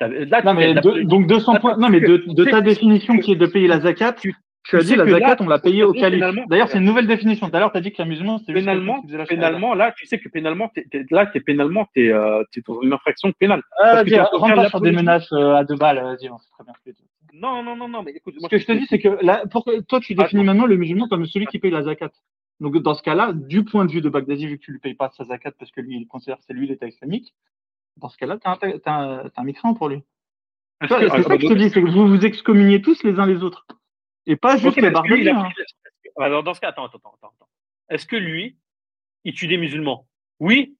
Là, Non, mais de donc de son point, non, mais de, de ta définition qui est de payer la zakat, tu- tu as tu dit la là, zakat, on l'a payée au calife. D'ailleurs, c'est une nouvelle définition. Tout à l'heure, tu as dit que la musulman, c'était juste pénalement, la shahada. pénalement, là, tu sais que pénalement, t'es, t'es- là, t'es pénalement, t'es, euh, t'es dans une infraction pénale. Ah, vas-y, rentre pas sur des menaces euh, à deux balles. Vas-y, on sait très bien ce. Non, non, non, non, mais écoute, Ce moi, que je te dis, c'est que là, pour toi, tu définis Attends. maintenant le musulman comme celui qui paye la zakat. Donc, dans ce cas-là, du point de vue de Baghdadi, vu que tu lui payes pas sa zakat parce que lui, il considère que c'est lui l'État islamique, dans ce cas-là, t'es un, t'es un, pour lui. C'est ça que je te dis, c'est que vous vous excommuniez tous les uns les autres. Et pas juste les mais est-ce que lui, il Bardadi. a hein. pris le- Alors, dans ce cas, attends, attends, attends, attends. Est-ce que lui, il tue des musulmans? Oui.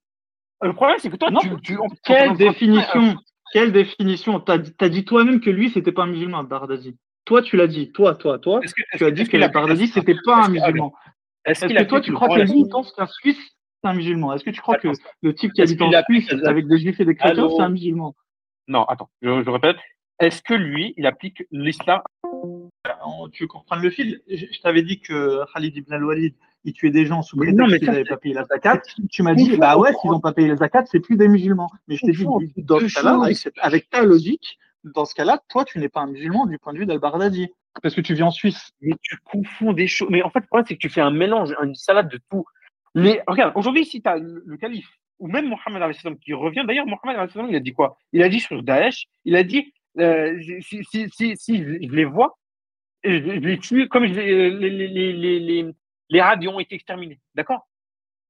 Le problème, c'est que toi, Non, tu, Quelle définition Quelle définition? T'as dit, t'as dit toi-même que lui, c'était pas un musulman, Bardadi. Toi, tu l'as dit. Toi, toi, toi. Est-ce que- Tu as dit que qu'il le a- Bardadi, c'était pas un que- musulman. Est-ce que toi, tu crois que lui, pense qu'un Suisse, c'est un musulman? Est-ce que tu crois que le type qui habite en Suisse la- avec des juifs et des chrétiens, c'est un musulman? Non, attends, je, je répète. Est-ce que lui, il applique l'islam? En- Tu veux qu'on reprenne le fil? Je, je t'avais dit que Khalid ibn al-Walid, il tuait des gens sous Mais prétexte mais qu'ils n'avaient pas payé la zakat. Tu m'as dit, bah ouais, s'ils n'ont pas payé la zakat, c'est plus des musulmans. Mais je t'ai dit, dans ce cas-là, avec, ta logique, dans ce cas-là, toi, tu n'es pas un musulman du point de vue d'Al-Bardadi. Parce que tu vis en Suisse. Mais tu confonds des choses. Mais en fait, le problème, c'est que tu fais un mélange, une salade de tout. Les... Regarde, aujourd'hui, si tu as le, calife, ou même salam qui revient, d'ailleurs, salam, il a dit quoi? Il a dit sur Daesh, il a dit euh, si, si, si, si je les vois, les tue comme les, les, les, les, radios ont été exterminés. D'accord?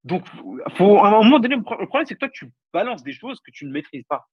Donc, faut, à un moment donné, le pro- le problème, c'est que toi, tu balances des choses que tu ne maîtrises pas.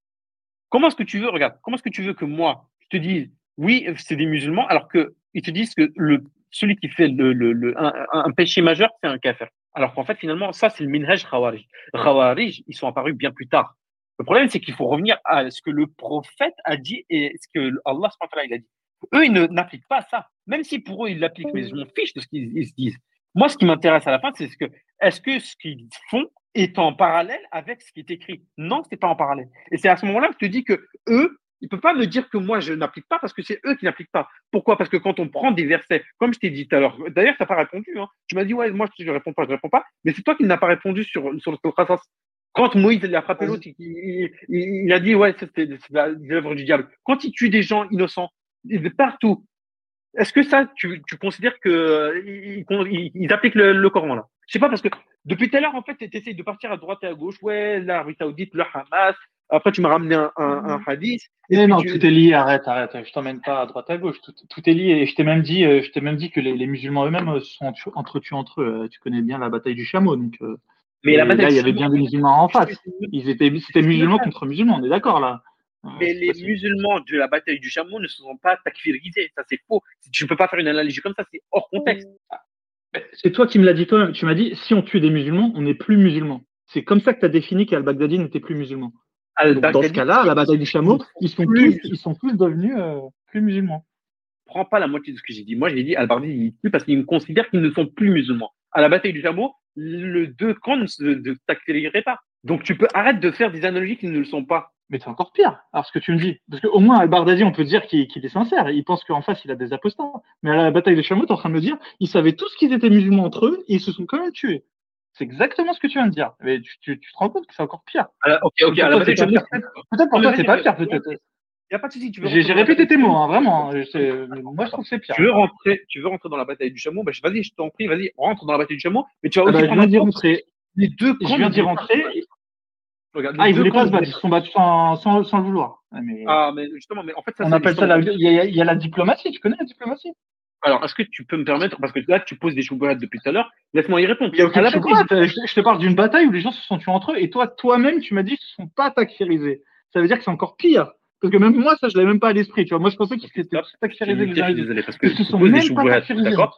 Comment est-ce que tu veux, regarde, comment est-ce que tu veux que moi, je te dise, oui, c'est des musulmans, alors que ils te disent que le, celui qui fait le, le, un, péché majeur, c'est un kafir. Alors qu'en fait, finalement, ça, c'est le minhaj khawarij. Khawarij, ils sont apparus bien plus tard. Le problème, c'est qu'il faut revenir à ce que le prophète a dit et ce que Allah il a dit. Eux, ils ne- n'appliquent pas ça. Même si pour eux, ils l'appliquent, mais je m'en fiche de ce qu'ils ils se disent. Moi, ce qui m'intéresse à la fin, c'est ce que, est-ce que ce qu'ils font est en parallèle avec ce qui est écrit? Non, c'est pas en parallèle. Et c'est à ce moment-là que je te dis que eux, ils peuvent pas me dire que moi, je n'applique pas parce que c'est eux qui n'appliquent pas. Pourquoi? Parce que quand on prend des versets, comme je t'ai dit tout à l'heure, d'ailleurs, tu n'as pas répondu. Hein. Tu m'as dit, ouais, moi, je ne réponds pas, je réponds pas. Mais c'est toi qui n'as pas répondu sur, sur le Qasas. Quand Moïse il a frappé l'autre, il, il- a dit, ouais, c'était l'œuvre du diable. Quand il tue des gens innocents, de partout, est-ce que ça, tu, tu considères que euh, ils, appliquent le, le Coran là? Je sais pas parce que depuis tout à l'heure en fait, tu essayes de partir à droite et à gauche. Ouais, l'Arabie Saoudite, le Hamas. Après, tu m'as ramené un, un, un hadith. Et non, tu- tout est lié, arrête, arrête. Je t'emmène pas à droite à gauche. Tout, tout est lié. Et je t'ai même dit, euh, je t'ai même dit que les, les musulmans eux-mêmes euh, sont entre- entretués entre eux. Tu connais bien la bataille du chameau, donc. Mais la et bataille là, il y avait bien des musulmans en face. Ils étaient, c'était musulmans contre musulmans. On est d'accord là. Mais les musulmans de la bataille du chameau ne se sont pas takfirisés. Ça, c'est faux. Tu ne peux pas faire une analogie comme ça. C'est hors contexte. C'est toi qui me l'as dit toi-même. Tu m'as dit, si on tue des musulmans, on n'est plus musulman. C'est comme ça que tu as défini qu'Al-Baghdadi n'était plus musulman. Donc, dans ce cas-là, à la bataille du chameau, ils sont Plus- tous, ils sont tous devenus euh, plus musulmans. prends pas la moitié de ce que j'ai dit. Moi, j'ai dit Al-Bardi, il tue parce qu'ils considèrent qu'ils ne sont plus musulmans. À la bataille du chameau, le deux camps ne se ne pas. Donc, tu peux arrête de faire des analogies qui ne le sont pas. Mais c'est encore pire, alors ce que tu me dis. Parce qu'au moins, Al-Bardadi, on peut dire qu'il est sincère. Il pense qu'en face, il a des apostats. Mais à la bataille des chameaux, tu es en train de me dire, ils savaient tous qu'ils étaient musulmans entre eux et ils se sont quand même tués. C'est exactement ce que tu viens de dire. Mais tu, tu, tu te rends compte que c'est encore pire. La- ok, ok. Peut-être pour toi, c'est pas pire. peut-être. il n'y a pas de souci. Tu veux J'ai répété tes mots, hein, vraiment. Moi, je trouve que c'est pire. Tu veux rentrer, tu veux rentrer dans la bataille du chameau, bah, vas-y, je t'en prie, vas-y, rentre dans la bataille du chameau, mais tu vas Ah aussi bah, je viens d'y rentrer. les deux Je viens d'y rentrer. Regarde, Ah, ils voulaient pas se battre. Ils se sont battus sans, sans, sans le vouloir. Ouais, mais Ah, mais justement, mais en fait, ça, on appelle ça la, il y, a, il y a la diplomatie. Tu connais la diplomatie? Alors, est-ce que tu peux me permettre, parce que là, tu poses des choubouettes depuis tout à l'heure, laisse-moi y répondre. Il y a aucune chocolat, je, te parle d'une bataille où les gens se sont tués entre eux, et toi, toi-même, tu m'as dit qu'ils ne sont pas takfirisés. Ça veut dire que c'est encore pire. Parce que même moi, ça, je l'avais même pas à l'esprit. Tu vois, moi, je pensais qu'ils étaient Stop. takfirisés. Je suis désolé, parce que Ils se sont même pas d'accord?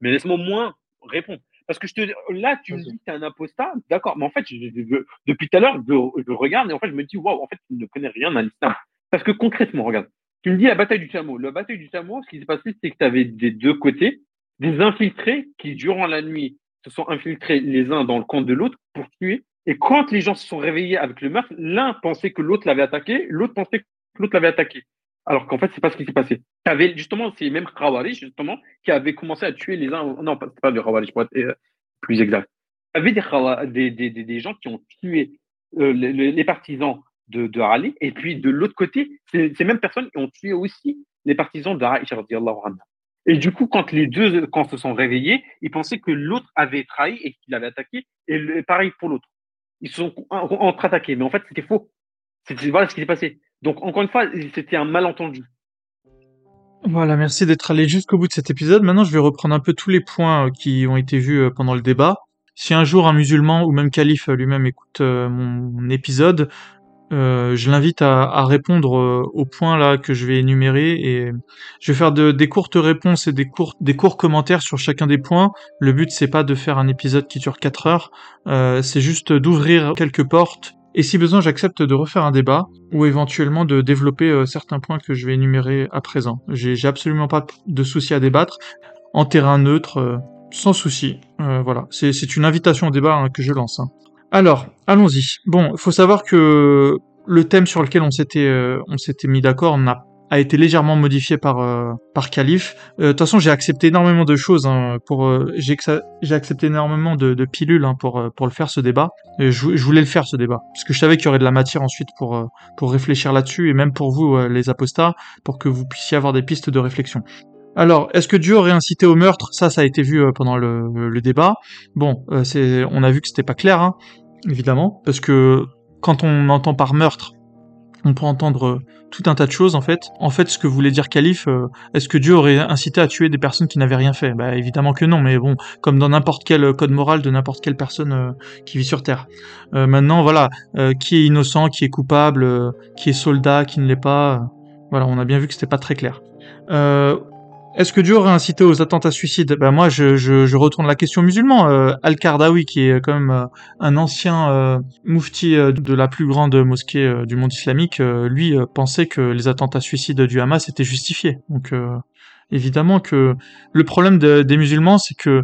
Mais laisse-moi moins répondre. Parce que je te, là, tu me dis que tu es un apostat, d'accord, mais en fait, je- je- je- depuis tout à l'heure, je, je regarde et en fait, je me dis, waouh, en fait, tu ne connais rien à l'islam. Parce que concrètement, regarde, tu me dis la bataille du Chameau. La bataille du Chameau, ce qui s'est passé, c'est que tu avais des deux côtés des infiltrés qui, durant la nuit, se sont infiltrés les uns dans le camp de l'autre pour tuer. Et quand les gens se sont réveillés avec le meurtre, l'un pensait que l'autre l'avait attaqué, l'autre pensait que l'autre l'avait attaqué. Alors qu'en fait, c'est pas ce qui s'est passé. Tu avais justement ces mêmes Khawarij, justement, qui avaient commencé à tuer les uns. Non, pas- c'est pas des Khawarij, pour être euh, plus exact. Tu avais des, des, des, des, gens qui ont tué euh, les, partisans de, de Ali, et puis de l'autre côté, ces, ces mêmes personnes ont tué aussi les partisans d'Aïcha. Et du coup, quand les deux, quand se sont réveillés, ils pensaient que l'autre avait trahi et qu'il avait attaqué, et pareil pour l'autre. Ils se sont en- entre-attaqués, mais en fait, c'était faux. Voilà ce qui s'est passé. Donc, encore une fois, c'était un malentendu. Voilà, merci d'être allé jusqu'au bout de cet épisode. Maintenant, je vais reprendre un peu tous les points euh, qui ont été vus euh, pendant le débat. Si un jour un musulman ou même calife euh, lui-même écoute mon, épisode, je l'invite à, répondre aux points là que je vais énumérer et je vais faire de- des courtes réponses et des courts, des courts commentaires sur chacun des points. Le but c'est pas de faire un épisode qui dure 4 heures, c'est juste d'ouvrir quelques portes et si besoin j'accepte de refaire un débat ou éventuellement de développer euh, certains points que je vais énumérer à présent. J'ai absolument pas de souci à débattre en terrain neutre, euh, sans souci. Euh, voilà, c'est une invitation au débat hein, que je lance. hein. Alors, allons-y. Bon, faut savoir que le thème sur lequel on s'était mis d'accord n'a a été légèrement modifié par euh, par Calif. Euh, De toute façon, j'ai accepté énormément de choses hein, pour euh, j'ai j'ai accepté énormément de, de pilules hein, pour euh, pour le faire ce débat. Et je, je voulais le faire ce débat parce que je savais qu'il y aurait de la matière ensuite pour euh, pour réfléchir là-dessus et même pour vous les apostats pour que vous puissiez avoir des pistes de réflexion. Alors, est-ce que Dieu aurait incité au meurtre? Ça, ça a été vu pendant le, le débat. Bon, c'est, on a vu que c'était pas clair, hein, évidemment, parce que quand on entend par meurtre, on peut entendre euh, tout un tas de choses en fait. En fait, ce que voulait dire Calife, euh, est-ce que Dieu aurait incité à tuer des personnes qui n'avaient rien fait? Bah évidemment que non, mais bon, comme dans n'importe quel euh, code moral de n'importe quelle personne qui vit sur Terre. Maintenant, voilà, qui est innocent, qui est coupable, qui est soldat, qui ne l'est pas. voilà, on a bien vu que c'était pas très clair. Est-ce que Dieu aurait incité aux attentats suicides? Ben moi, je, je, je retourne la question musulman. Euh, Al-Qardawi, qui est quand même euh, un ancien euh, moufti euh, de la plus grande mosquée euh, du monde islamique, lui pensait que les attentats suicides du Hamas étaient justifiés. Donc évidemment que le problème de- des musulmans, c'est que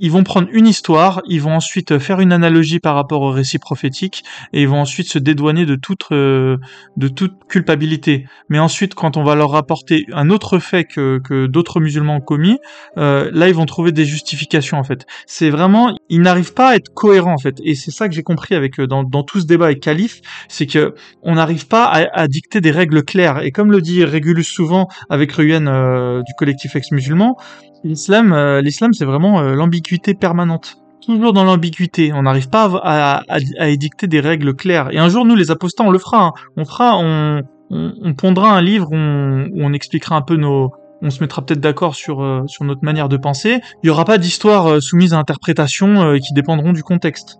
ils vont prendre une histoire, ils vont ensuite faire une analogie par rapport au récit prophétique et ils vont ensuite se dédouaner de toute euh, de toute culpabilité. Mais ensuite, quand on va leur rapporter un autre fait que, que d'autres musulmans ont commis, euh, là ils vont trouver des justifications en fait. C'est vraiment, ils n'arrivent pas à être cohérents en fait. Et c'est ça que j'ai compris avec euh, dans, dans tout ce débat avec Calif, c'est que on n'arrive pas à, à dicter des règles claires. Et comme le dit Régulus souvent avec Ruyen euh, du collectif ex-musulman, l'islam, euh, l'islam c'est vraiment euh, l'ambiguïté permanente. Toujours dans l'ambiguïté, on n'arrive pas à, à, à édicter des règles claires. Et un jour, nous les apostats, on le fera. hein. On fera, on, on, on pondra un livre où on, expliquera un peu nos, on se mettra peut-être d'accord sur euh, sur notre manière de penser. Il y aura pas d'histoire euh, soumise à interprétation qui dépendront du contexte.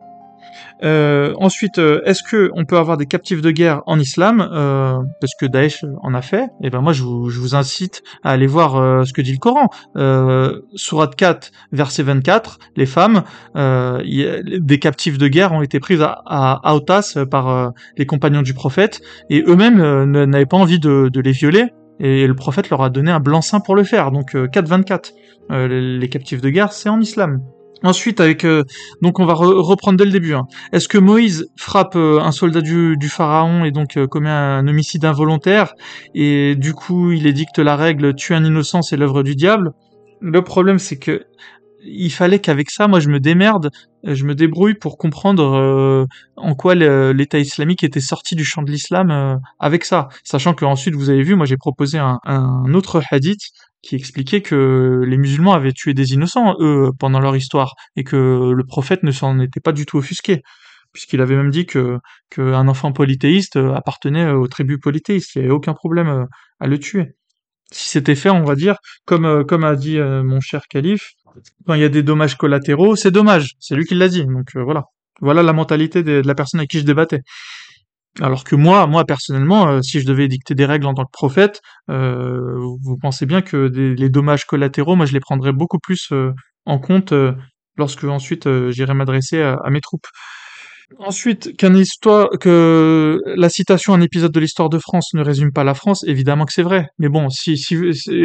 Euh, ensuite, euh, est-ce que on peut avoir des captifs de guerre en islam euh, Parce que Daesh en a fait? Et ben moi, je vous, je vous incite à aller voir euh, ce que dit le Coran. Euh, Sourate 4, verset 24. Les femmes, euh, des captifs de guerre ont été prises à, à, par euh, les compagnons du prophète, et eux-mêmes n'avaient pas envie de, de les violer. Et le prophète leur a donné un blanc-seing pour le faire. Donc euh, 4-24. Euh, les, les captifs de guerre, c'est en islam. Ensuite, avec euh, donc on va re- reprendre dès le début. hein. Est-ce que Moïse frappe euh, un soldat du, pharaon et donc euh, commet un homicide involontaire et du coup il édicte la règle tuer un innocent c'est l'œuvre du diable Le problème c'est que il fallait qu'avec ça, moi je me démerde, je me débrouille pour comprendre en quoi l'État islamique était sorti du champ de l'islam avec ça. Sachant que ensuite vous avez vu, moi j'ai proposé un autre hadith qui expliquait que les musulmans avaient tué des innocents, eux, pendant leur histoire, et que le prophète ne s'en était pas du tout offusqué, puisqu'il avait même dit qu'un enfant polythéiste appartenait aux tribus polythéistes, il n'y avait aucun problème euh, à le tuer. si c'était fait, on va dire, comme euh, a dit euh, mon cher calife, quand il y a des dommages collatéraux, c'est dommage. C'est lui qui l'a dit. Donc voilà. Voilà la mentalité de, de la personne avec qui je débattais. Alors que moi, moi personnellement, euh, si je devais dicter des règles en tant que prophète, euh, vous, pensez bien que les dommages collatéraux, moi je les prendrais beaucoup plus euh, en compte lorsque ensuite j'irai m'adresser à mes troupes. Ensuite, qu'un histoire, que la citation un épisode de l'histoire de France ne résume pas la France, évidemment que c'est vrai. Mais bon, si, si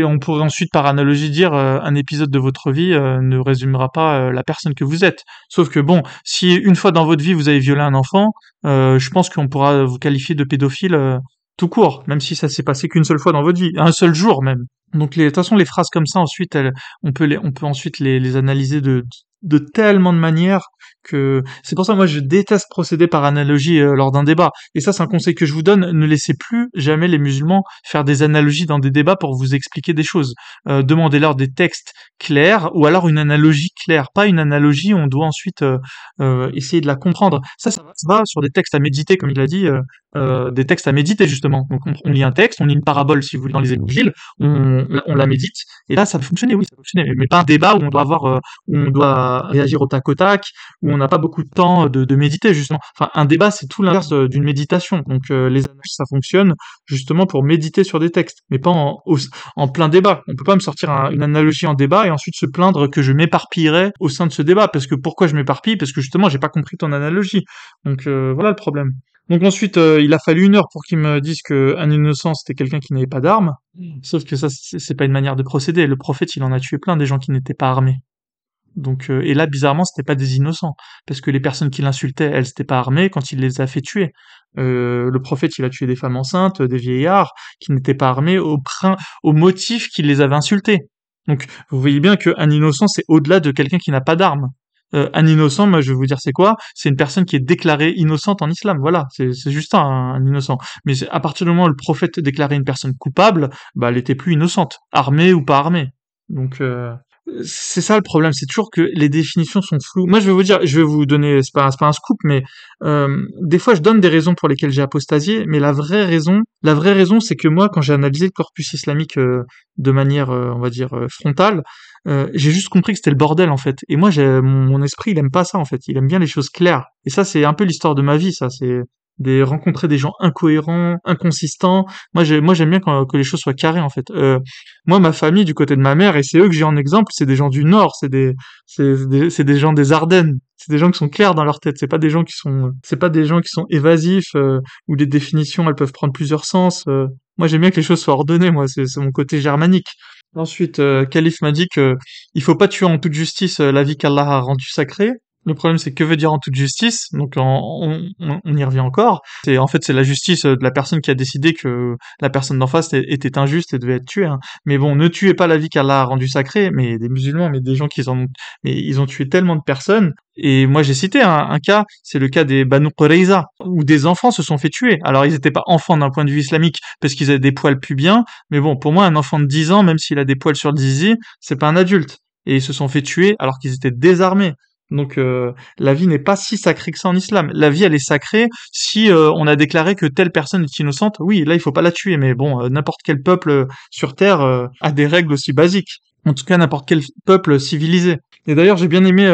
on pourrait ensuite par analogie dire euh, un épisode de votre vie euh, ne résumera pas euh, la personne que vous êtes. Sauf que bon, si une fois dans votre vie vous avez violé un enfant, je pense qu'on pourra vous qualifier de pédophile tout court, même si ça s'est passé qu'une seule fois dans votre vie, un seul jour même. Donc les, de toute façon, les phrases comme ça, ensuite, on peut les, on peut ensuite les, les analyser de, de tellement de manières que c'est pour ça moi je déteste procéder par analogie euh, lors d'un débat. Et ça, c'est un conseil que je vous donne ne laissez plus jamais les musulmans faire des analogies dans des débats pour vous expliquer des choses. Euh, Demandez-leur des textes clairs ou alors une analogie claire, pas une analogie où on doit ensuite euh, essayer de la comprendre. Ça, ça va sur des textes à méditer, comme il a dit, des textes à méditer justement. Donc on, lit un texte, on lit une parabole si vous voulez dans les évangiles, on, la médite, et là ça peut fonctionner, oui, ça peut fonctionner, mais pas un débat où on doit avoir, où on doit réagir au tac au tac, où on n'a pas beaucoup de temps de, de méditer justement. Enfin, un débat c'est tout l'inverse euh, d'une méditation. Donc euh, les analyses ça fonctionne justement pour méditer sur des textes, mais pas en, au- en plein débat. On peut pas me sortir un- une analogie en débat et ensuite se plaindre que je m'éparpillerai au sein de ce débat, parce que pourquoi je m'éparpille? Parce que justement j'ai pas compris ton analogie. Donc euh, voilà le problème. Donc ensuite, euh, il a fallu une heure pour qu'il me dise que un innocent c'était quelqu'un qui n'avait pas d'armes. Sauf que ça, c'est pas une manière de procéder. Le prophète, il en a tué plein des gens qui n'étaient pas armés. Donc euh, et là, bizarrement, c'était pas des innocents, parce que les personnes qui l'insultaient, elles n'étaient pas armées quand il les a fait tuer. Euh, le prophète, il a tué des femmes enceintes, des vieillards qui n'étaient pas armés au, prin- au motif qu'il les avait insultés. Donc vous voyez bien qu'un innocent, c'est au-delà de quelqu'un qui n'a pas d'armes. Euh, un innocent, moi je vais vous dire c'est quoi? C'est une personne qui est déclarée innocente en islam. Voilà, c'est juste un, innocent. Mais à partir du moment où le prophète déclarait une personne coupable, bah elle était plus innocente, armée ou pas armée. Donc euh, c'est ça le problème, c'est toujours que les définitions sont floues. Moi je vais vous dire, je vais vous donner, c'est pas, pas un scoop, mais euh, des fois je donne des raisons pour lesquelles j'ai apostasié, mais la vraie raison, la vraie raison, c'est que moi quand j'ai analysé le corpus islamique euh, de manière, euh, on va dire euh, frontale, euh, j'ai juste compris que c'était le bordel en fait. Et moi, mon, mon esprit, il aime pas ça en fait. Il aime bien les choses claires. Et ça, c'est un peu l'histoire de ma vie. Ça, c'est des rencontrer des gens incohérents, inconsistants. Moi, j'ai, moi, j'aime bien quand, que les choses soient carrées en fait. Euh, moi, ma famille du côté de ma mère, et c'est eux que j'ai en exemple, c'est des gens du Nord, c'est des, c'est des, c'est des gens des Ardennes. C'est des gens qui sont clairs dans leur tête. C'est pas des gens qui sont, c'est pas des gens qui sont évasifs euh, où les définitions elles peuvent prendre plusieurs sens. euh. moi, j'aime bien que les choses soient ordonnées. Moi, c'est, c'est mon côté germanique. Ensuite, euh, Khalif m'a dit que il faut pas tuer en toute justice euh, la vie qu'Allah a rendue sacrée. Le problème, c'est que veut dire en toute justice Donc, on, on- on y revient encore. C'est en fait c'est la justice de la personne qui a décidé que la personne d'en face était injuste et devait être tuée. hein. Mais bon, ne tuez pas la vie qu'Allah a rendue sacrée. Mais des musulmans, mais des gens qui ont, mais ils ont tué tellement de personnes. Et moi, j'ai cité un, un cas, c'est le cas des Banu Qurayza, où des enfants se sont fait tuer. Alors, ils n'étaient pas enfants d'un point de vue islamique parce qu'ils avaient des poils pubiens, mais bon, pour moi, un enfant de 10 ans, même s'il a des poils sur le zizi, c'est pas un adulte. Et ils se sont fait tuer alors qu'ils étaient désarmés. Donc euh, la vie n'est pas si sacrée que ça en islam. La vie, elle est sacrée si euh, on a déclaré que telle personne est innocente. Oui, là, il faut pas la tuer, mais bon, euh, n'importe quel peuple euh, sur Terre a des règles aussi basiques. En tout cas, n'importe quel peuple civilisé. Et d'ailleurs, j'ai bien aimé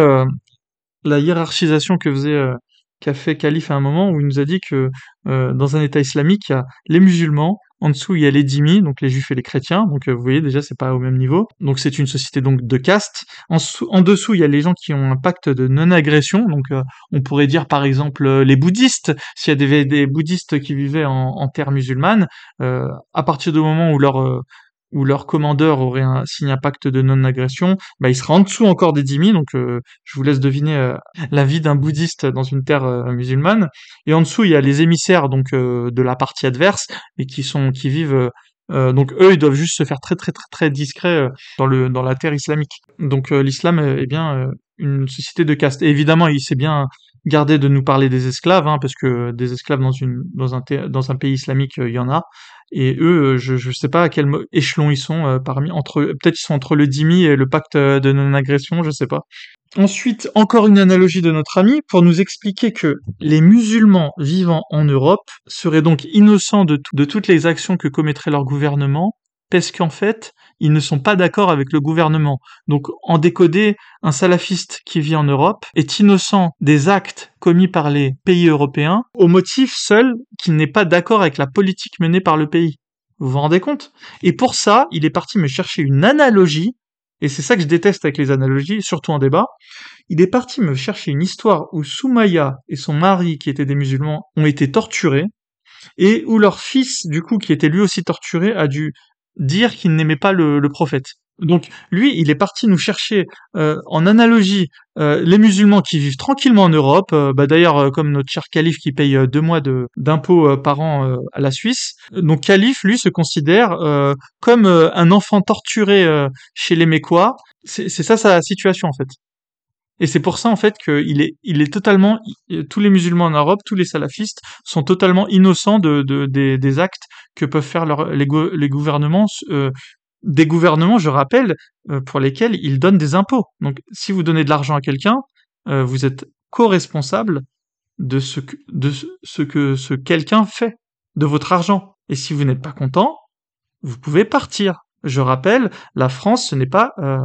la hiérarchisation que faisait qu'a fait Calife à un moment où il nous a dit que dans un État islamique, les musulmans, en dessous il y a les dhimmis, donc les juifs et les chrétiens. Donc euh, vous voyez déjà c'est pas au même niveau. Donc c'est une société donc de caste. En, sous- en dessous il y a les gens qui ont un pacte de non-agression. Donc euh, on pourrait dire par exemple euh, les bouddhistes. S'il y a des, bouddhistes qui vivaient en, terre musulmane, à partir du moment où leur où leur commandeur aurait un, signé un pacte de non-agression, bah, il sera en dessous encore des dhimmis. Donc euh, je vous laisse deviner euh, la vie d'un bouddhiste dans une terre euh, musulmane. Et en dessous, il y a les émissaires donc euh, de la partie adverse et qui sont qui vivent euh, euh, donc eux, ils doivent juste se faire très très très très discrets dans le dans la terre islamique. Donc l'islam est, bien une société de caste. Et évidemment, il s'est bien gardé de nous parler des esclaves, hein, parce que des esclaves dans un pays islamique, euh, il y en a. Et eux, euh, je je sais pas à quel échelon ils sont euh, parmi peut-être ils sont entre le dhimmi et le pacte de non-agression, je sais pas. Ensuite, encore une analogie de notre ami pour nous expliquer que les musulmans vivant en Europe seraient donc innocents de toutes les actions que commettrait leur gouvernement parce qu'en fait, ils ne sont pas d'accord avec le gouvernement. Donc, en décodé, un salafiste qui vit en Europe est innocent des actes commis par les pays européens au motif seul qu'il n'est pas d'accord avec la politique menée par le pays. Vous vous rendez compte? Et pour ça, il est parti me chercher une analogie, et c'est ça que je déteste avec les analogies, surtout en débat. Il est parti me chercher une histoire où Soumaya et son mari, qui étaient des musulmans, ont été torturés, et où leur fils, du coup, qui était lui aussi torturé, a dû dire qu'il n'aimait pas le, le prophète. Donc lui, il est parti nous chercher euh, en analogie euh, les musulmans qui vivent tranquillement en Europe. euh, bah, D'ailleurs, euh, comme notre cher calife qui paye euh, deux mois d'impôts euh, par an à la Suisse. Donc calife, lui, se considère comme un enfant torturé chez les Mécois. C'est ça sa situation en fait. Et c'est pour ça en fait qu'il est, il est totalement, tous les musulmans en Europe, tous les salafistes sont totalement innocents de, de- des, actes que peuvent faire leur- les, gou- les gouvernements, euh, des gouvernements, je rappelle, euh, pour lesquels ils donnent des impôts. Donc, si vous donnez de l'argent à quelqu'un, euh, vous êtes co-responsable de ce que, de ce que ce quelqu'un fait de votre argent. Et si vous n'êtes pas content, vous pouvez partir. Je rappelle, la France, ce n'est pas, euh,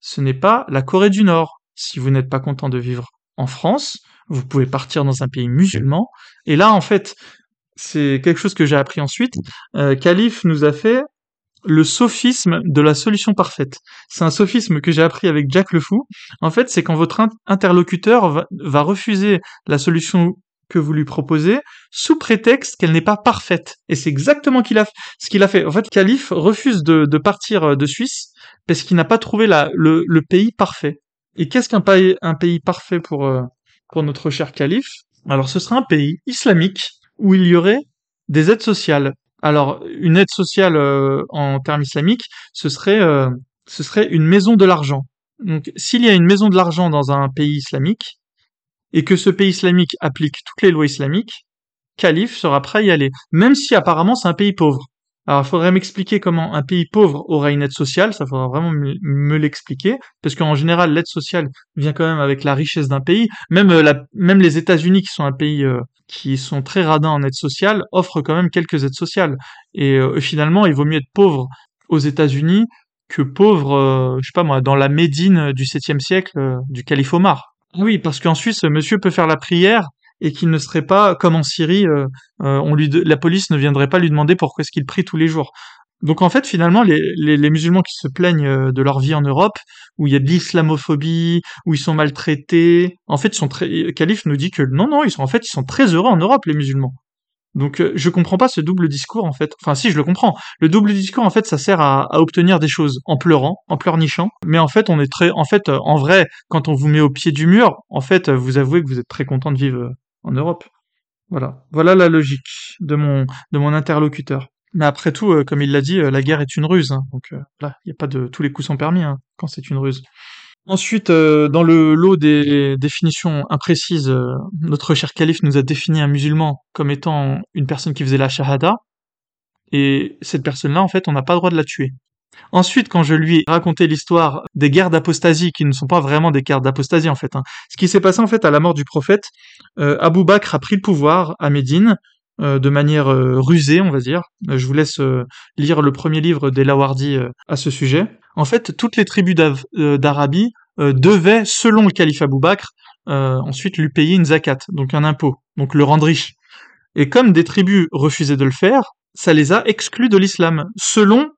ce n'est pas la Corée du Nord. Si vous n'êtes pas content de vivre en France, vous pouvez partir dans un pays musulman. Et là, en fait, c'est quelque chose que j'ai appris ensuite. Euh, Khalif nous a fait le sophisme de la solution parfaite. C'est un sophisme que j'ai appris avec Jack le Fou. En fait, c'est quand votre in- interlocuteur va, refuser la solution que vous lui proposez sous prétexte qu'elle n'est pas parfaite. Et c'est exactement ce qu'il a fait. En fait, Khalif refuse de, partir euh, de Suisse parce qu'il n'a pas trouvé le pays parfait. Et qu'est-ce qu'un pays, parfait pour, euh, pour notre cher Khalif Alors, ce serait un pays islamique où il y aurait des aides sociales. Alors, une aide sociale euh, en termes islamiques, ce serait, euh, ce serait une maison de l'argent. Donc, s'il y a une maison de l'argent dans un pays islamique, et que ce pays islamique applique toutes les lois islamiques, Calife sera prêt à y aller, même si apparemment c'est un pays pauvre. Alors, il faudrait m'expliquer comment un pays pauvre aura une aide sociale, ça faudra vraiment me, l'expliquer, parce qu'en général, l'aide sociale vient quand même avec la richesse d'un pays. Même, euh, les États-Unis, qui sont un pays euh, qui sont très radins en aide sociale, offrent quand même quelques aides sociales. Et euh, finalement, il vaut mieux être pauvre aux États-Unis que pauvre, je sais pas moi, dans la Médine du 7e siècle du calife Omar. Oui, parce qu'en Suisse, monsieur peut faire la prière et qu'il ne serait pas comme en Syrie, euh, euh, on lui, la police ne viendrait pas lui demander pourquoi est-ce qu'il prie tous les jours. Donc en fait, finalement, les, les, les musulmans qui se plaignent euh, de leur vie en Europe, où il y a de l'islamophobie, où ils sont maltraités, en fait, ils sont très. Calife nous dit que non, non, ils sont en fait, ils sont très heureux en Europe, les musulmans. Donc euh, je comprends pas ce double discours en fait. Enfin si je le comprends. Le double discours en fait ça sert à, à obtenir des choses en pleurant, en pleurnichant. Mais en fait on est très, en fait euh, en vrai quand on vous met au pied du mur, en fait euh, vous avouez que vous êtes très content de vivre euh, en Europe. Voilà, voilà la logique de mon de mon interlocuteur. Mais après tout, euh, comme il l'a dit, euh, la guerre est une ruse. hein. donc euh, là, il y a pas de tous les coups sont permis hein, quand c'est une ruse. Ensuite, euh, dans le lot des définitions imprécises, notre cher calife nous a défini un musulman comme étant une personne qui faisait la shahada, et cette personne-là, en fait, on n'a pas le droit de la tuer. Ensuite, quand je lui ai raconté l'histoire des guerres d'apostasie, qui ne sont pas vraiment des guerres d'apostasie, en fait, hein, ce qui s'est passé, en fait, à la mort du prophète, euh, Abou Bakr a pris le pouvoir à Médine, euh, de manière euh, rusée, on va dire. Euh, Je vous laisse lire le premier livre des Lawardi à ce sujet. En fait, toutes les tribus d'Arabie devaient, selon le calife Abou Bakr, ensuite lui payer une zakat, donc un impôt, donc le rendre riche. Et comme des tribus refusaient de le faire, ça les a exclus de l'islam, selon,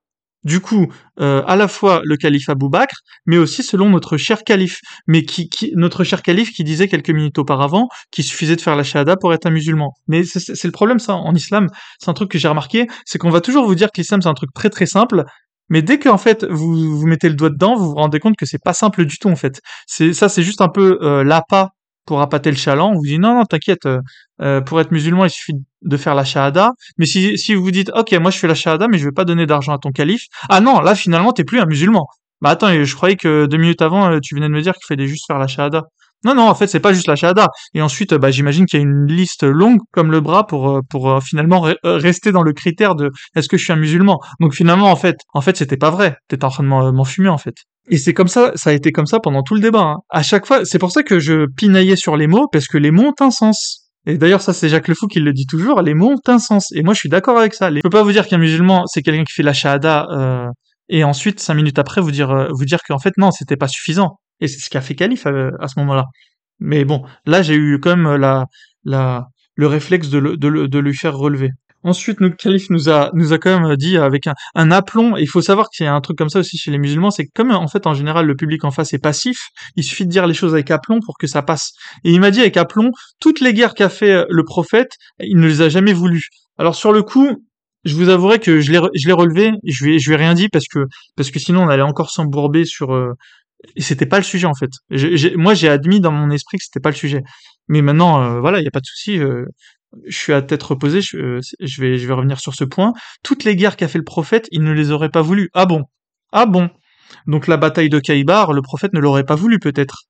du coup, euh, à la fois le calife Abou Bakr, mais aussi selon notre cher calife, mais qui, qui notre cher calife qui disait quelques minutes auparavant qu'il suffisait de faire la shahada pour être un musulman. Mais c'est le problème ça en islam, c'est un truc que j'ai remarqué, c'est qu'on va toujours vous dire que l'islam c'est un truc très très simple, mais dès qu'en fait vous vous mettez le doigt dedans, vous vous rendez compte que c'est pas simple du tout en fait. C'est ça c'est juste un peu euh, l'appât pour appâter le chaland. On vous dit non non t'inquiète, euh, euh, pour être musulman il suffit de faire la shahada. Mais si si vous dites ok moi je fais la shahada mais je vais pas donner d'argent à ton calife, ah non là finalement t'es plus un musulman. Bah attends je croyais que deux minutes avant euh, tu venais de me dire qu'il fallait juste faire la shahada. Non, non, en fait, c'est pas juste la shahada. Et ensuite, bah, j'imagine qu'il y a une liste longue comme le bras pour euh, pour euh, finalement re- euh, rester dans le critère de est-ce que je suis un musulman? Donc finalement, en fait, en fait, c'était pas vrai. T'étais en train de m'en- m'enfumer, en fait. Et c'est comme ça, ça a été comme ça pendant tout le débat. hein. À chaque fois, c'est pour ça que je pinaillais sur les mots parce que les mots ont un sens. Et d'ailleurs, ça, c'est Jacques Le Fou qui le dit toujours, les mots ont un sens. Et moi, je suis d'accord avec ça. Je peux pas vous dire qu'un musulman, c'est quelqu'un qui fait la shahada, euh, et ensuite, cinq minutes après, vous dire, euh, vous dire qu'en fait, non, c'était pas suffisant. Et c'est ce qu'a fait Calife euh, à ce moment-là. Mais bon, là, j'ai eu quand même la, la, le réflexe de, le, de, le- de lui faire relever. Ensuite, le calife nous a, nous a quand même dit avec un, un aplomb, il faut savoir qu'il y a un truc comme ça aussi chez les musulmans, c'est que comme en fait en général le public en face est passif, il suffit de dire les choses avec aplomb pour que ça passe. Et il m'a dit avec aplomb, toutes les guerres qu'a fait euh, le prophète, il ne les a jamais voulues. Alors sur le coup, je vous avouerai que je l'ai, je l'ai relevé, je lui, je lui ai rien dit parce que, parce que sinon on allait encore s'embourber sur, euh, et c'était pas le sujet en fait. J'ai- moi j'ai admis dans mon esprit que c'était pas le sujet. Mais maintenant, euh, voilà, il y a pas de souci. euh, je suis à tête reposée. Je, euh, je vais, revenir sur ce point. Toutes les guerres qu'a fait le prophète, il ne les aurait pas voulu. Ah bon? Ah bon? Donc la bataille de Kaïbar, le prophète ne l'aurait pas voulu peut-être?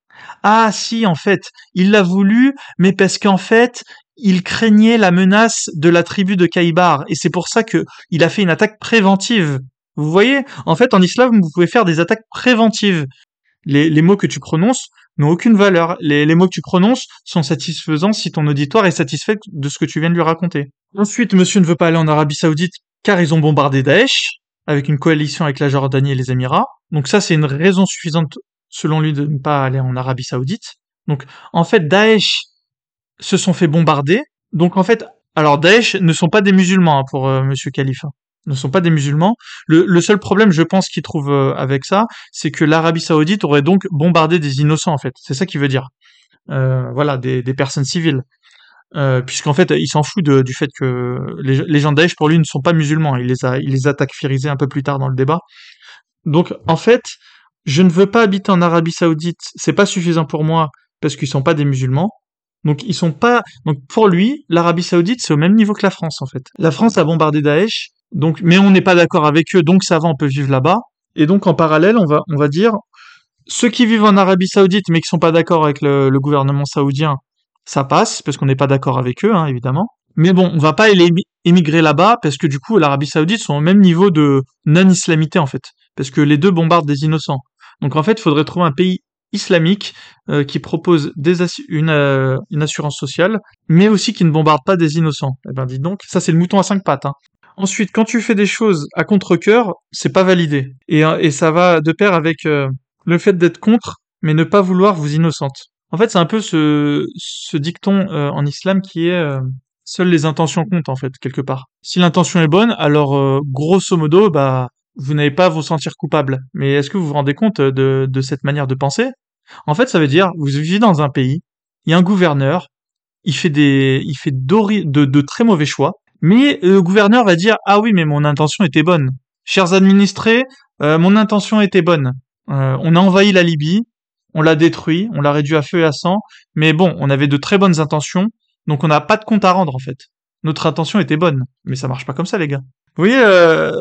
Ah si, en fait, il l'a voulu, mais parce qu'en fait, il craignait la menace de la tribu de Kaïbar, et c'est pour ça que il a fait une attaque préventive. Vous voyez? En fait, en islam, vous pouvez faire des attaques préventives. Les mots que tu prononces n'ont aucune valeur. Les, mots que tu prononces sont satisfaisants si ton auditoire est satisfait de ce que tu viens de lui raconter. Ensuite, monsieur ne veut pas aller en Arabie Saoudite car ils ont bombardé Daesh avec une coalition avec la Jordanie et les Émirats. Donc ça, c'est une raison suffisante selon lui de ne pas aller en Arabie Saoudite. Donc en fait, Daesh se sont fait bombarder. Donc en fait, alors Daesh ne sont pas des musulmans hein, pour euh, Monsieur Khalifa, ne sont pas des musulmans. Le, seul problème, je pense, qu'il trouve euh, avec ça, c'est que l'Arabie Saoudite aurait donc bombardé des innocents en fait. C'est ça qu'il veut dire. Euh, voilà, des, personnes civiles. Euh, puisqu'en fait, il s'en fout du fait que les, gens de Daesh, pour lui, ne sont pas musulmans. Il les a, il les un peu plus tard dans le débat. Donc, en fait, je ne veux pas habiter en Arabie Saoudite. C'est pas suffisant pour moi parce qu'ils sont pas des musulmans. Donc, ils sont pas. Donc, pour lui, l'Arabie Saoudite, c'est au même niveau que la France, en fait. La France a bombardé Daesh. Donc, mais on n'est pas d'accord avec eux, donc ça va, on peut vivre là-bas. Et donc, en parallèle, on va, dire, ceux qui vivent en Arabie Saoudite mais qui sont pas d'accord avec le, gouvernement saoudien, ça passe parce qu'on n'est pas d'accord avec eux, hein, évidemment. Mais bon, on va pas émigrer là-bas parce que du coup, l'Arabie Saoudite sont au même niveau de non-islamité en fait, parce que les deux bombardent des innocents. Donc en fait, il faudrait trouver un pays islamique euh, qui propose euh, une assurance sociale, mais aussi qui ne bombarde pas des innocents. Eh ben, dis donc, ça c'est le mouton à cinq pattes. Hein. Ensuite, quand tu fais des choses à contre-cœur, c'est pas validé, et, euh, ça va de pair avec euh, le fait d'être contre, mais ne pas vouloir vous innocente. En fait, c'est un peu ce, ce dicton euh, en islam qui est seules les intentions comptent en fait quelque part. Si l'intention est bonne, alors grosso modo, bah vous n'avez pas à vous sentir coupable. Mais est-ce que vous vous rendez compte de, de cette manière de penser? En fait, ça veut dire vous vivez dans un pays, il y a un gouverneur, il fait des, il fait de, de très mauvais choix, mais le gouverneur va dire ah oui mais mon intention était bonne. Chers administrés, euh, mon intention était bonne. Euh, on a envahi la Libye, on l'a détruit, on l'a réduit à feu et à sang, mais bon, on avait de très bonnes intentions, donc on n'a pas de compte à rendre en fait. Notre intention était bonne, mais ça marche pas comme ça les gars. Vous voyez euh,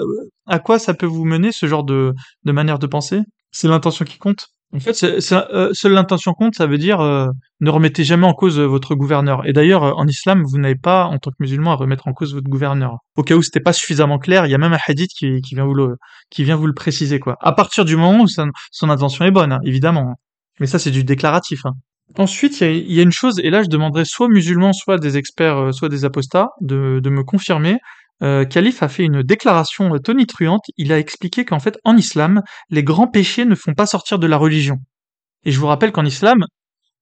à quoi ça peut vous mener ce genre de, de manière de penser? C'est l'intention qui compte? En fait, euh, seule l'intention compte, ça veut dire euh, ne remettez jamais en cause euh, votre gouverneur. Et d'ailleurs, euh, en islam, vous n'avez pas, en tant que musulman, à remettre en cause votre gouverneur. Au cas où c'était pas suffisamment clair, il y a même un hadith qui, vient vous le, qui vient vous le préciser quoi. À partir du moment où son, intention est bonne, hein, évidemment. Mais ça, c'est du déclaratif. Hein. Ensuite, il y a, y a une chose, et là, je demanderai soit musulmans, soit des experts, soit des apostats, de, de me confirmer. Euh, a fait une déclaration euh, tonitruante. Il a expliqué qu'en fait, en islam, les grands péchés ne font pas sortir de la religion. Et je vous rappelle qu'en islam,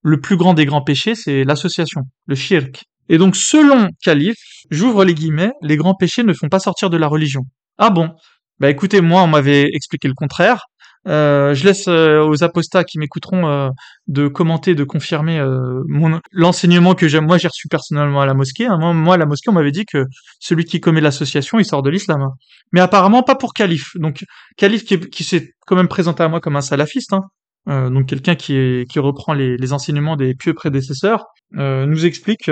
le plus grand des grands péchés, c'est l'association, le shirk. Et donc, selon Khalif, j'ouvre les guillemets, les grands péchés ne font pas sortir de la religion. Ah bon? Bah écoutez, moi, on m'avait expliqué le contraire. Euh, je laisse euh, aux apostats qui m'écouteront euh, de commenter, de confirmer l'enseignement que. Moi, j'ai reçu personnellement à la mosquée. hein. Moi, à la mosquée, on m'avait dit que celui qui commet l'association, il sort de l'islam. hein. Mais apparemment, pas pour Khalif. Donc, Khalif qui, est- qui s'est quand même présenté à moi comme un salafiste, hein, donc quelqu'un qui, reprend les, enseignements des pieux prédécesseurs, nous explique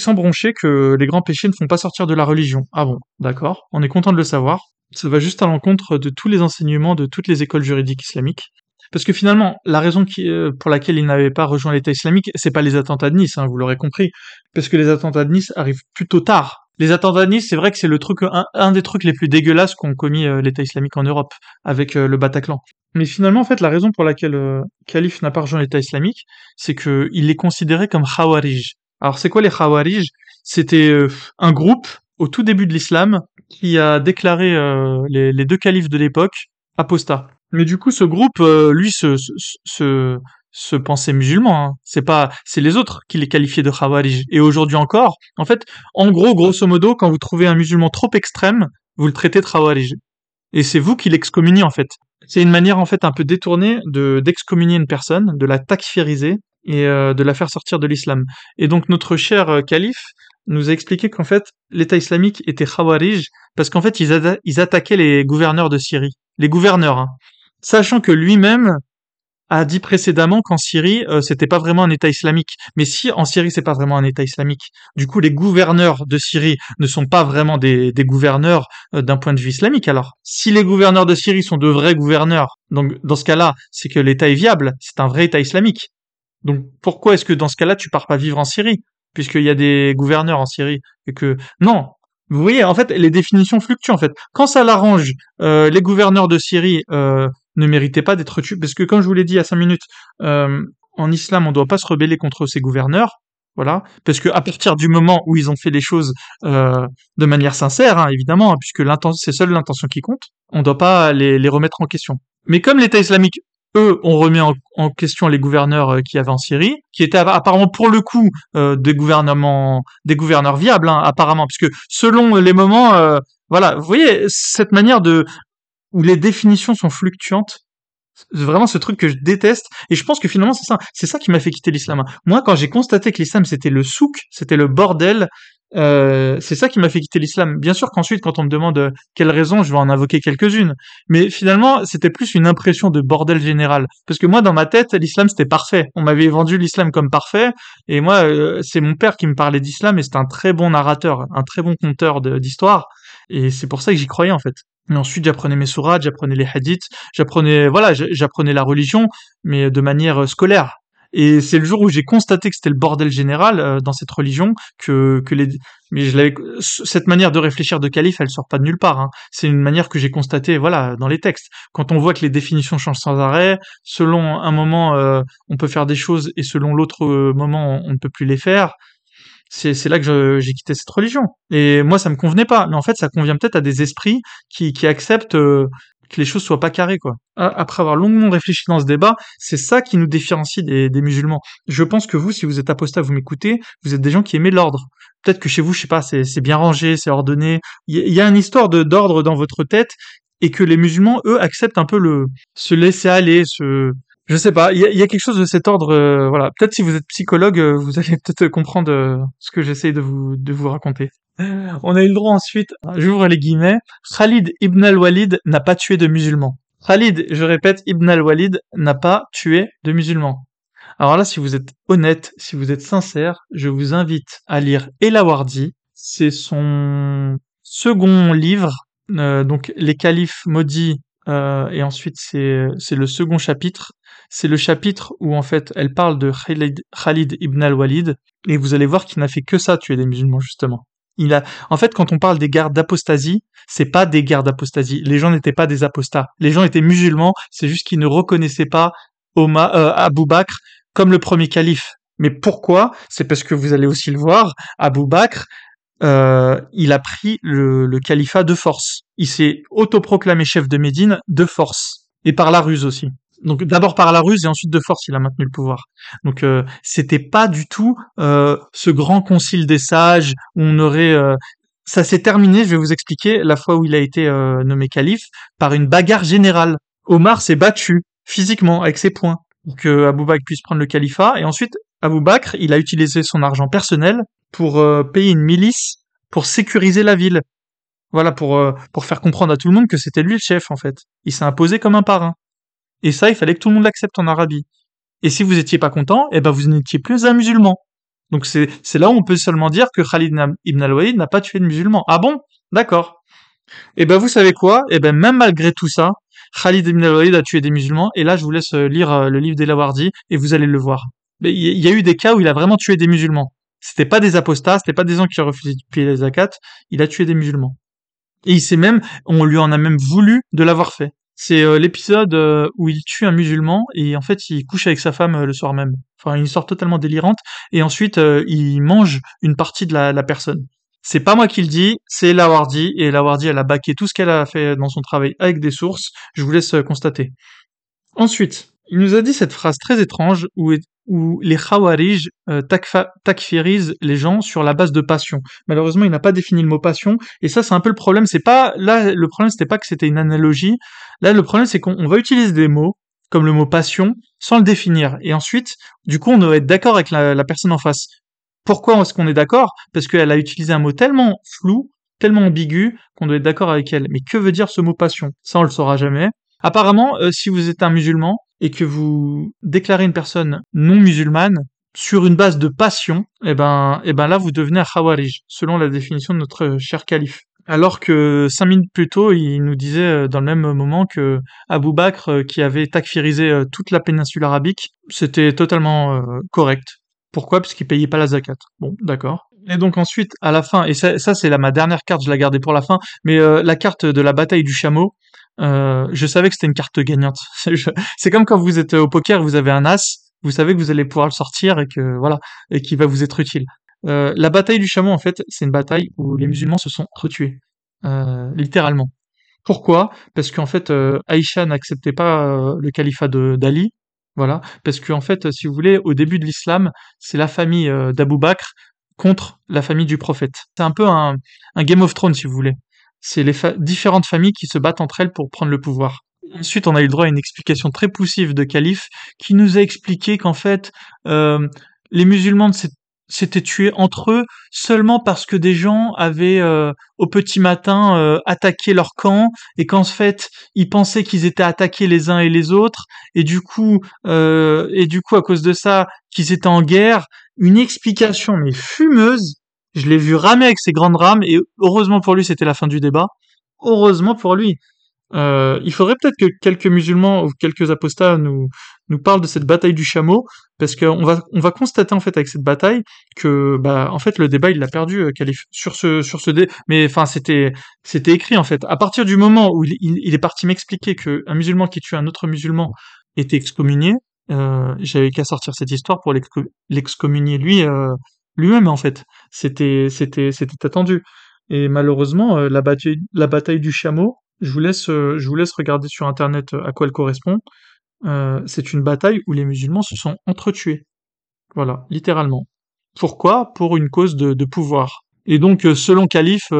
sans broncher que les grands péchés ne font pas sortir de la religion. Ah bon, d'accord, on est content de le savoir. Ça va juste à l'encontre de tous les enseignements de toutes les écoles juridiques islamiques. Parce que finalement, la raison euh, pour laquelle il n'avait pas rejoint l'État islamique, c'est pas les attentats de Nice, hein, vous l'aurez compris, parce que les attentats de Nice arrivent plutôt tard. Les attentats de Nice, c'est vrai que c'est le truc, un, des trucs les plus dégueulasses qu'ont commis euh, l'État islamique en Europe, avec euh, le Bataclan. Mais finalement, en fait, la raison pour laquelle Khalif n'a pas rejoint l'État islamique, c'est que il est considéré comme khawarij. Alors c'est quoi les Khawarij? C'était un groupe au tout début de l'islam qui a déclaré euh, les, deux califes de l'époque apostats. Mais du coup, ce groupe, euh, lui, se, pensait musulman. Hein. C'est pas, c'est les autres qui les qualifiaient de Khawarij. Et aujourd'hui encore, en fait, en gros, grosso modo, quand vous trouvez un musulman trop extrême, vous le traitez de Khawarij. Et c'est vous qui l'excommuniez en fait. C'est une manière en fait un peu détournée de d'excommunier une personne, de la takfiriser et euh, de la faire sortir de l'islam. Et donc notre cher calife nous a expliqué qu'en fait l'État islamique était Khawarij parce qu'en fait ils, atta- ils attaquaient les gouverneurs de Syrie, les gouverneurs, hein. sachant que lui-même a dit précédemment qu'en Syrie euh, c'était pas vraiment un État islamique. Mais si en Syrie c'est pas vraiment un État islamique, du coup les gouverneurs de Syrie ne sont pas vraiment des, des gouverneurs euh, d'un point de vue islamique. Alors si les gouverneurs de Syrie sont de vrais gouverneurs, donc dans ce cas-là c'est que l'État est viable, c'est un vrai État islamique. Donc pourquoi est-ce que dans ce cas-là tu pars pas vivre en Syrie? Puisqu'il y a des gouverneurs en Syrie et que non. Vous voyez, en fait, les définitions fluctuent. En fait, quand ça l'arrange, euh, les gouverneurs de Syrie euh, ne méritaient pas d'être tués, parce que comme je vous l'ai dit a cinq minutes, euh, en islam, on ne doit pas se rebeller contre ces gouverneurs. Voilà, parce que à partir du moment où ils ont fait les choses de manière sincère, hein, évidemment, hein, puisque c'est seule l'intention qui compte, on ne doit pas les, les remettre en question. Mais comme l'État islamique eux ont remis en, question les gouverneurs euh, qu'il y avait en Syrie, qui étaient appa- apparemment pour le coup euh, des gouvernements, des gouverneurs viables, hein, apparemment, puisque selon les moments, euh, voilà, vous voyez cette manière de où les définitions sont fluctuantes. Vraiment ce truc que je déteste. Et je pense que finalement c'est ça. C'est ça qui m'a fait quitter l'islam. Moi quand j'ai constaté que l'islam c'était le souk c'était le bordel euh, c'est ça qui m'a fait quitter l'islam. Bien sûr qu'ensuite quand on me demande euh, quelles raisons je vais en invoquer quelques-unes. Mais finalement c'était plus une impression de bordel général. Parce que moi dans ma tête l'islam c'était parfait. On m'avait vendu l'islam comme parfait. Et moi euh, c'est mon père qui me parlait d'islam et c'est un très bon narrateur un très bon conteur d'histoire. Et c'est pour ça que j'y croyais en fait. Et ensuite, j'apprenais mes sourates, j'apprenais les hadiths, j'apprenais, voilà, j'apprenais la religion, mais de manière scolaire. Et c'est le jour où j'ai constaté que c'était le bordel général euh, dans cette religion que que les mais je l'avais cette manière de réfléchir de calife elle sort pas de nulle part hein. c'est une manière que j'ai constatée voilà dans les textes quand on voit que les définitions changent sans arrêt selon un moment euh, on peut faire des choses et selon l'autre euh, moment on, ne peut plus les faire c'est là que j'ai quitté cette religion. Et moi, ça me convenait pas. Mais en fait, ça convient peut-être à des esprits qui, qui acceptent euh, que les choses soient pas carrées, quoi. A- Après avoir longuement réfléchi dans ce débat, c'est ça qui nous différencie des, musulmans. Je pense que vous, si vous êtes apostat, vous m'écoutez, vous êtes des gens qui aimez l'ordre. Peut-être que chez vous, je sais pas, c'est bien rangé, c'est ordonné. Il y, y a une histoire d'ordre dans votre tête et que les musulmans, eux, acceptent un peu le se laisser aller, se je sais pas, il y a, quelque chose de cet ordre, euh, voilà. Peut-être si vous êtes psychologue, euh, vous allez peut-être comprendre euh, ce que j'essaie de vous, de vous raconter. On a eu le droit ensuite, j'ouvre les guillemets, Khalid ibn al-Walid n'a pas tué de musulmans. Khalid, je répète, ibn al-Walid n'a pas tué de musulmans. Alors là, si vous êtes honnête, si vous êtes sincère, je vous invite à lire Elawardi. C'est son second livre, donc Les califes maudits, euh, et ensuite c'est c'est le second chapitre. C'est le chapitre où en fait elle parle de Khalid, ibn al-Walid, et vous allez voir qu'il n'a fait que ça, tuer des musulmans justement. Il a, en fait, quand on parle des guerres d'apostasie, c'est pas des guerres d'apostasie. Les gens n'étaient pas des apostats. Les gens étaient musulmans. C'est juste qu'ils ne reconnaissaient pas Omar, euh, Abu Bakr comme le premier calife. Mais pourquoi? C'est parce que vous allez aussi le voir. Abu Bakr, euh, il a pris le, le califat de force. Il s'est autoproclamé chef de Médine de force et par la ruse aussi. Donc d'abord par la ruse et ensuite de force, il a maintenu le pouvoir. Donc euh, c'était pas du tout euh, ce grand concile des sages où on aurait euh, ça s'est terminé, je vais vous expliquer, la fois où il a été euh, nommé calife, par une bagarre générale. Omar s'est battu physiquement avec ses poings pour que Abou Bakr puisse prendre le califat. Et ensuite, Abou Bakr, il a utilisé son argent personnel pour euh, payer une milice pour sécuriser la ville. Voilà, pour, euh, pour faire comprendre à tout le monde que c'était lui le chef, en fait. Il s'est imposé comme un parrain. Et ça, il fallait que tout le monde l'accepte en Arabie. Et si vous étiez pas content, eh ben vous n'étiez plus un musulman. Donc c'est là où on peut seulement dire que Khalid ibn al-Walid n'a pas tué de musulmans. Ah bon? D'accord. Et ben vous savez quoi? Et ben même malgré tout ça, Khalid ibn al-Walid a tué des musulmans. Et là, je vous laisse euh, lire le livre d'Elawardi et vous allez le voir. Il y a eu des cas où il a vraiment tué des musulmans. C'était pas des apostats, c'était pas des gens qui refusaient de payer les zakats. Il a tué des musulmans. Et il s'est même, on lui en a même voulu de l'avoir fait. C'est euh, l'épisode euh, où il tue un musulman et en fait il couche avec sa femme euh, le soir même. Enfin une histoire totalement délirante et ensuite il mange une partie de la, la personne. C'est pas moi qui le dis, c'est Lawardi et Lawardi elle a baqué tout ce qu'elle a fait dans son travail avec des sources. Je vous laisse constater. Ensuite, il nous a dit cette phrase très étrange où, les Khawarij euh, takfirisent les gens sur la base de passion. Malheureusement, il n'a pas défini le mot passion, et ça, c'est un peu le problème. C'est pas là, le problème, c'était pas que c'était une analogie. Là, le problème, c'est qu'on on va utiliser des mots comme le mot passion sans le définir, et ensuite, du coup, on doit être d'accord avec la, la personne en face. Pourquoi est-ce qu'on est d'accord? Parce qu'elle a utilisé un mot tellement flou, tellement ambigu, qu'on doit être d'accord avec elle. Mais que veut dire ce mot passion? Ça, on le saura jamais. Apparemment, euh, si vous êtes un musulman et que vous déclarez une personne non musulmane sur une base de passion, eh ben, eh ben là, vous devenez un khawarij, selon la définition de notre cher calife. Alors que cinq minutes plus tôt, il nous disait euh, dans le même moment que Abu Bakr, euh, qui avait takfirisé euh, toute la péninsule arabique, c'était totalement correct. Pourquoi? Parce qu'il payait pas la zakat. Bon, d'accord. Et donc ensuite, à la fin, et ça, c'est ma dernière carte, je la gardais pour la fin, mais la carte de la bataille du chameau, euh, je savais que c'était une carte gagnante. C'est comme quand vous êtes au poker, vous avez un as, vous savez que vous allez pouvoir le sortir et que voilà, et qu'il va vous être utile. Euh, la bataille du chameau, en fait, c'est une bataille où les musulmans se sont retués, euh, littéralement. Pourquoi? Parce qu'en fait, Aïcha n'acceptait pas le califat d'Ali, voilà, parce qu'en fait, si vous voulez, au début de l'islam, c'est la famille d'Abou Bakr contre la famille du prophète. C'est un peu un Game of Thrones, si vous voulez. C'est les fa- différentes familles qui se battent entre elles pour prendre le pouvoir. Ensuite, on a eu le droit à une explication très poussive de Calife qui nous a expliqué qu'en fait, euh, les musulmans s'é- s'étaient tués entre eux seulement parce que des gens avaient euh, au petit matin euh, attaqué leur camp et qu'en fait ils pensaient qu'ils étaient attaqués les uns et les autres et du coup et du coup à cause de ça qu'ils étaient en guerre une explication mais fumeuse je l'ai vu ramer avec ses grandes rames et heureusement pour lui c'était la fin du débat. Heureusement pour lui. Euh, il faudrait peut-être que quelques musulmans ou quelques apostats nous nous parlent de cette bataille du chameau parce qu'on va on va constater en fait avec cette bataille que bah en fait le débat il l'a perdu euh, sur ce sur ce dé mais enfin c'était c'était écrit en fait. À partir du moment où il, est parti m'expliquer que un musulman qui tue un autre musulman était excommunié euh, j'avais qu'à sortir cette histoire pour l'exco- l'excommunier lui euh, lui-même en fait c'était c'était c'était attendu et malheureusement euh, la bataille la bataille du chameau je vous laisse euh, je vous laisse regarder sur internet euh, à quoi elle correspond c'est une bataille où les musulmans se sont entretués. Voilà, littéralement. Pourquoi? Pour une cause de, de pouvoir. Et donc, selon Calife,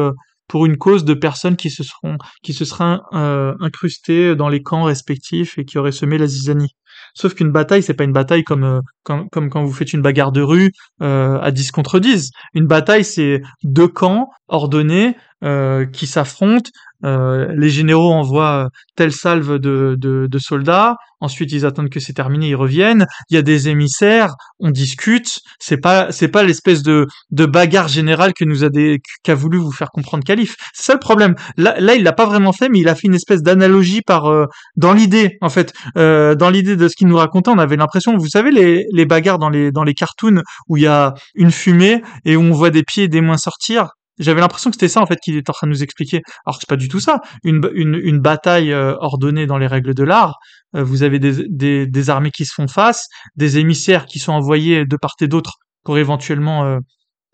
pour une cause de personnes qui se seront, qui se seraient incrustées dans les camps respectifs et qui auraient semé la zizanie. Sauf qu'une bataille, c'est pas une bataille comme, euh, quand vous faites une bagarre de rue euh, à 10 contre 10. Une bataille, c'est deux camps ordonnés euh, qui s'affrontent. Euh, les généraux envoient telle salve de, de, de soldats. Ensuite, ils attendent que c'est terminé, ils reviennent. Il y a des émissaires, on discute. C'est pas, c'est pas l'espèce de, de bagarre générale que nous a des, qu'a voulu vous faire comprendre Calife. C'est ça le problème. Là, là, il l'a pas vraiment fait, mais il a fait une espèce d'analogie par, euh, dans l'idée, en fait, euh, dans l'idée de ce qu'il nous racontait, on avait l'impression, vous savez, les, les bagarres dans les, dans les cartoons où il y a une fumée et où on voit des pieds et des mains sortir? J'avais l'impression que c'était ça en fait qu'il était en train de nous expliquer. Alors que c'est pas du tout ça. Une, une, une bataille euh, ordonnée dans les règles de l'art. Euh, vous avez des, des, des armées qui se font face, des émissaires qui sont envoyés de part et d'autre pour éventuellement euh,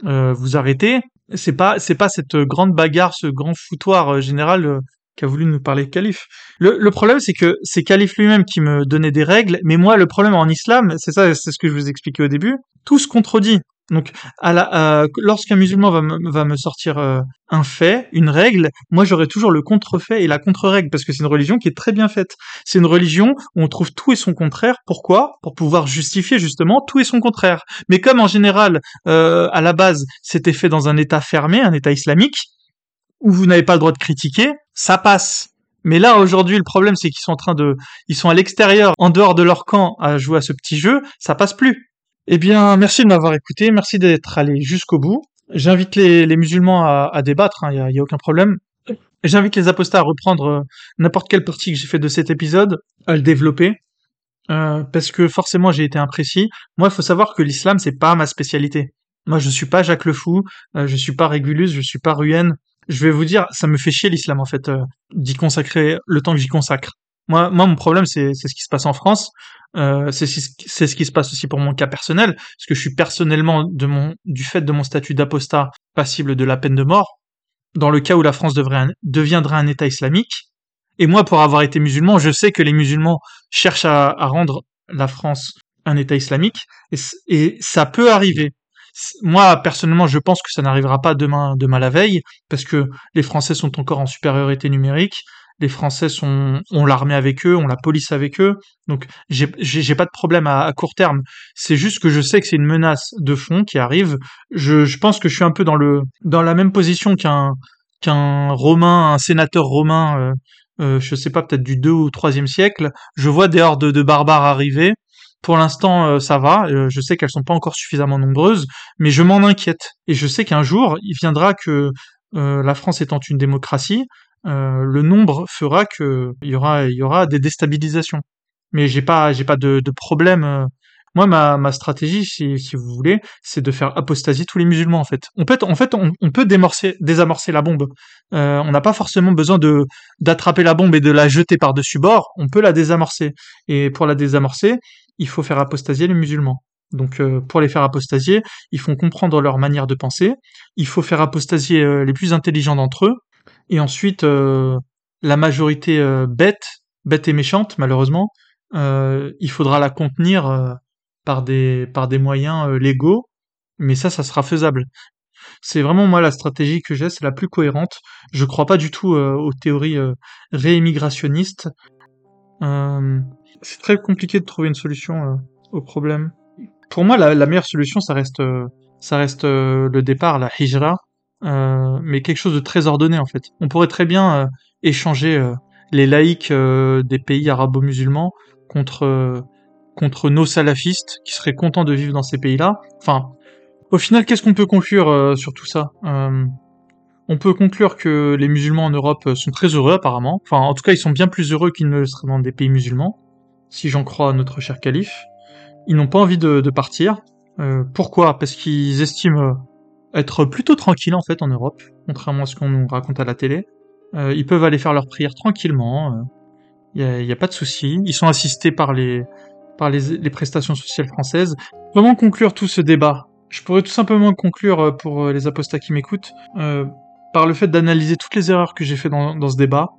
euh, vous arrêter. C'est pas c'est pas cette grande bagarre, ce grand foutoir euh, général euh, qu'a voulu nous parler Calife. Le, le problème c'est que c'est Calife lui-même qui me donnait des règles, mais moi le problème en islam, c'est ça, c'est ce que je vous expliquais au début, tout se contredit. Donc, euh, lorsqu'un musulman va me, va me sortir euh, un fait, une règle, moi j'aurai toujours le contrefait et la contre-règle parce que c'est une religion qui est très bien faite. C'est une religion où on trouve tout et son contraire. Pourquoi? Pour pouvoir justifier justement tout et son contraire. Mais comme en général, euh, à la base, c'était fait dans un État fermé, un État islamique, où vous n'avez pas le droit de critiquer, ça passe. Mais là aujourd'hui, le problème c'est qu'ils sont en train de, ils sont à l'extérieur, en dehors de leur camp, à jouer à ce petit jeu, ça passe plus. Eh bien, merci de m'avoir écouté, merci d'être allé jusqu'au bout. J'invite les, musulmans à, débattre, il n'y a, aucun problème. J'invite les apostats à reprendre euh, n'importe quelle partie que j'ai fait de cet épisode, à le développer, euh, parce que forcément j'ai été imprécis. Moi, il faut savoir que l'islam, c'est pas ma spécialité. Moi, je suis pas Jacques le Fou, euh, je suis pas Régulus, je suis pas Ruyen. Je vais vous dire, ça me fait chier l'islam en fait, euh, d'y consacrer le temps que j'y consacre. Moi, mon problème, c'est ce qui se passe en France. Euh, c'est ce qui se passe aussi pour mon cas personnel, parce que je suis personnellement du fait de mon statut d'apostat passible de la peine de mort. Dans le cas où la France deviendrait un État islamique, et moi, pour avoir été musulman, je sais que les musulmans cherchent à, à rendre la France un État islamique, et, et ça peut arriver. Moi, personnellement, je pense que ça n'arrivera pas demain, demain la veille, parce que les Français sont encore en supériorité numérique, les Français ont l'armée avec eux, ont la police avec eux, donc j'ai, pas de problème à, court terme. C'est juste que je sais que c'est une menace de fond qui arrive. Je, pense que je suis un peu dans la même position qu'un, qu'un romain, un sénateur romain, euh, euh, je sais pas, peut-être du 2 ou 3e siècle. Je vois des hordes de barbares arriver. Pour l'instant, euh, ça va. Euh, je sais qu'elles sont pas encore suffisamment nombreuses, mais je m'en inquiète. Et je sais qu'un jour, il viendra que euh, la France étant une démocratie, le nombre fera que il y aura, il y aura des déstabilisations. Mais j'ai pas, j'ai pas de, de problème. Moi, ma, ma stratégie, si, si vous voulez, c'est de faire apostasier tous les musulmans, en fait. On peut, en fait, on, peut démorcer, désamorcer la bombe. on n'a pas forcément besoin de d'attraper la bombe et de la jeter par-dessus bord. On peut la désamorcer. Et pour la désamorcer, il faut faire apostasier les musulmans. Donc euh, pour les faire apostasier, ils font comprendre leur manière de penser, il faut faire apostasier euh, les plus intelligents d'entre eux, et ensuite euh, la majorité bête, bête et méchante malheureusement, il faudra la contenir par des par des moyens légaux, mais ça ça sera faisable. C'est vraiment moi la stratégie que j'ai, c'est la plus cohérente. Je crois pas du tout aux théories réimmigrationnistes c'est très compliqué de trouver une solution euh, au problème. Pour moi, la, meilleure solution, ça reste, euh, ça reste euh, le départ, la hijra, mais quelque chose de très ordonné en fait. On pourrait très bien échanger les laïcs des pays arabo-musulmans contre contre nos salafistes qui seraient contents de vivre dans ces pays-là. Enfin, au final, qu'est-ce qu'on peut conclure sur tout ça? On peut conclure que les musulmans en Europe sont très heureux apparemment. Enfin, en tout cas, ils sont bien plus heureux qu'ils ne le seraient dans des pays musulmans si j'en crois notre cher calife. Ils n'ont pas envie de, partir. Euh, pourquoi? Parce qu'ils estiment euh, être plutôt tranquilles en fait en Europe, contrairement à ce qu'on nous raconte à la télé. Euh, ils peuvent aller faire leurs prières tranquillement. Il n'y a, pas de souci. Ils sont assistés par les par les, prestations sociales françaises. Comment conclure tout ce débat? Je pourrais tout simplement conclure pour les apostats qui m'écoutent par le fait d'analyser toutes les erreurs que j'ai fait dans, ce débat.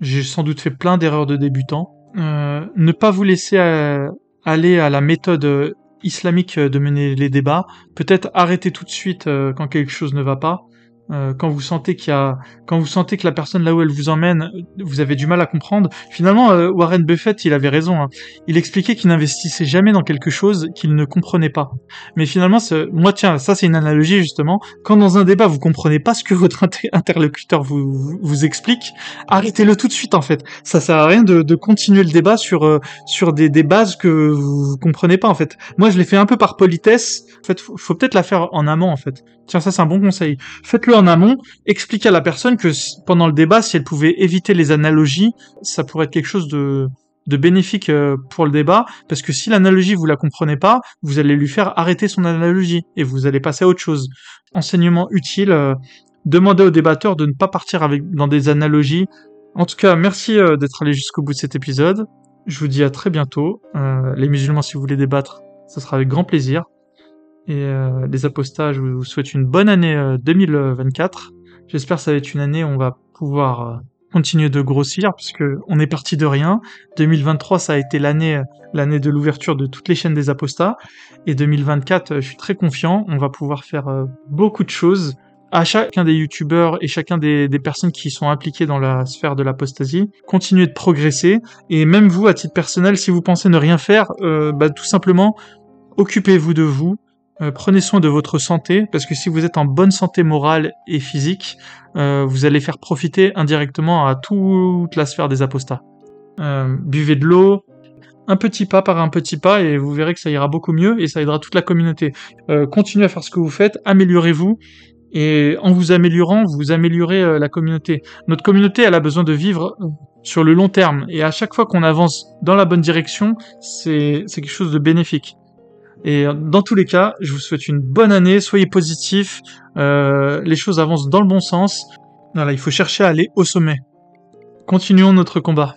J'ai sans doute fait plein d'erreurs de débutants. Euh, ne pas vous laisser euh, aller à la méthode euh, islamique de mener les débats, peut-être arrêter tout de suite quand quelque chose ne va pas, euh, quand vous sentez qu'il y a, quand vous sentez que la personne là où elle vous emmène, vous avez du mal à comprendre. Finalement, euh, Warren Buffett, il avait raison. Hein. Il expliquait qu'il n'investissait jamais dans quelque chose qu'il ne comprenait pas. Mais finalement, moi, tiens, ça c'est une analogie justement. Quand dans un débat vous comprenez pas ce que votre interlocuteur vous, vous, explique, arrêtez-le tout de suite en fait. Ça sert à rien de, de continuer le débat sur euh, sur des, des bases que vous comprenez pas en fait. Moi, je l'ai fait un peu par politesse. En fait, faut, faut peut-être la faire en amont en fait. Tiens, ça c'est un bon conseil. Faites-le en amont, expliquez à la personne que pendant le débat, si elle pouvait éviter les analogies, ça pourrait être quelque chose de, de bénéfique euh, pour le débat, parce que si l'analogie vous la comprenez pas, vous allez lui faire arrêter son analogie et vous allez passer à autre chose. Enseignement utile, euh, demandez aux débatteurs de ne pas partir avec dans des analogies. En tout cas, merci euh, d'être allé jusqu'au bout de cet épisode. Je vous dis à très bientôt. les musulmans, si vous voulez débattre, ce sera avec grand plaisir. Et euh, les apostats, je vous souhaite une bonne année 2024. Euh, J'espère que ça va être une année où on va pouvoir euh, continuer de grossir puisque on est parti de rien. 2023 ça a été l'année de l'ouverture de toutes les chaînes des apostats. Et 2024 je suis très confiant, on va pouvoir faire beaucoup de choses. À chacun des youtubeurs et chacun des, des, personnes qui sont impliquées dans la sphère de l'apostasie, continuez de progresser. Et même vous à titre personnel si vous pensez ne rien faire, bah, tout simplement occupez-vous de vous, euh, prenez soin de votre santé, parce que si vous êtes en bonne santé morale et physique, euh, vous allez faire profiter indirectement à toute la sphère des apostats. Euh, buvez de l'eau, un petit pas par un petit pas, et vous verrez que ça ira beaucoup mieux, et ça aidera toute la communauté. continuez à faire ce que vous faites, améliorez-vous, et en vous améliorant, vous améliorez la communauté. Notre communauté, a besoin de vivre sur le long terme, et à chaque fois qu'on avance dans la bonne direction, c'est quelque chose de bénéfique. Et dans tous les cas, je vous souhaite une bonne année, soyez positifs, euh, les choses avancent dans le bon sens. Voilà, il faut chercher à aller au sommet. Continuons notre combat.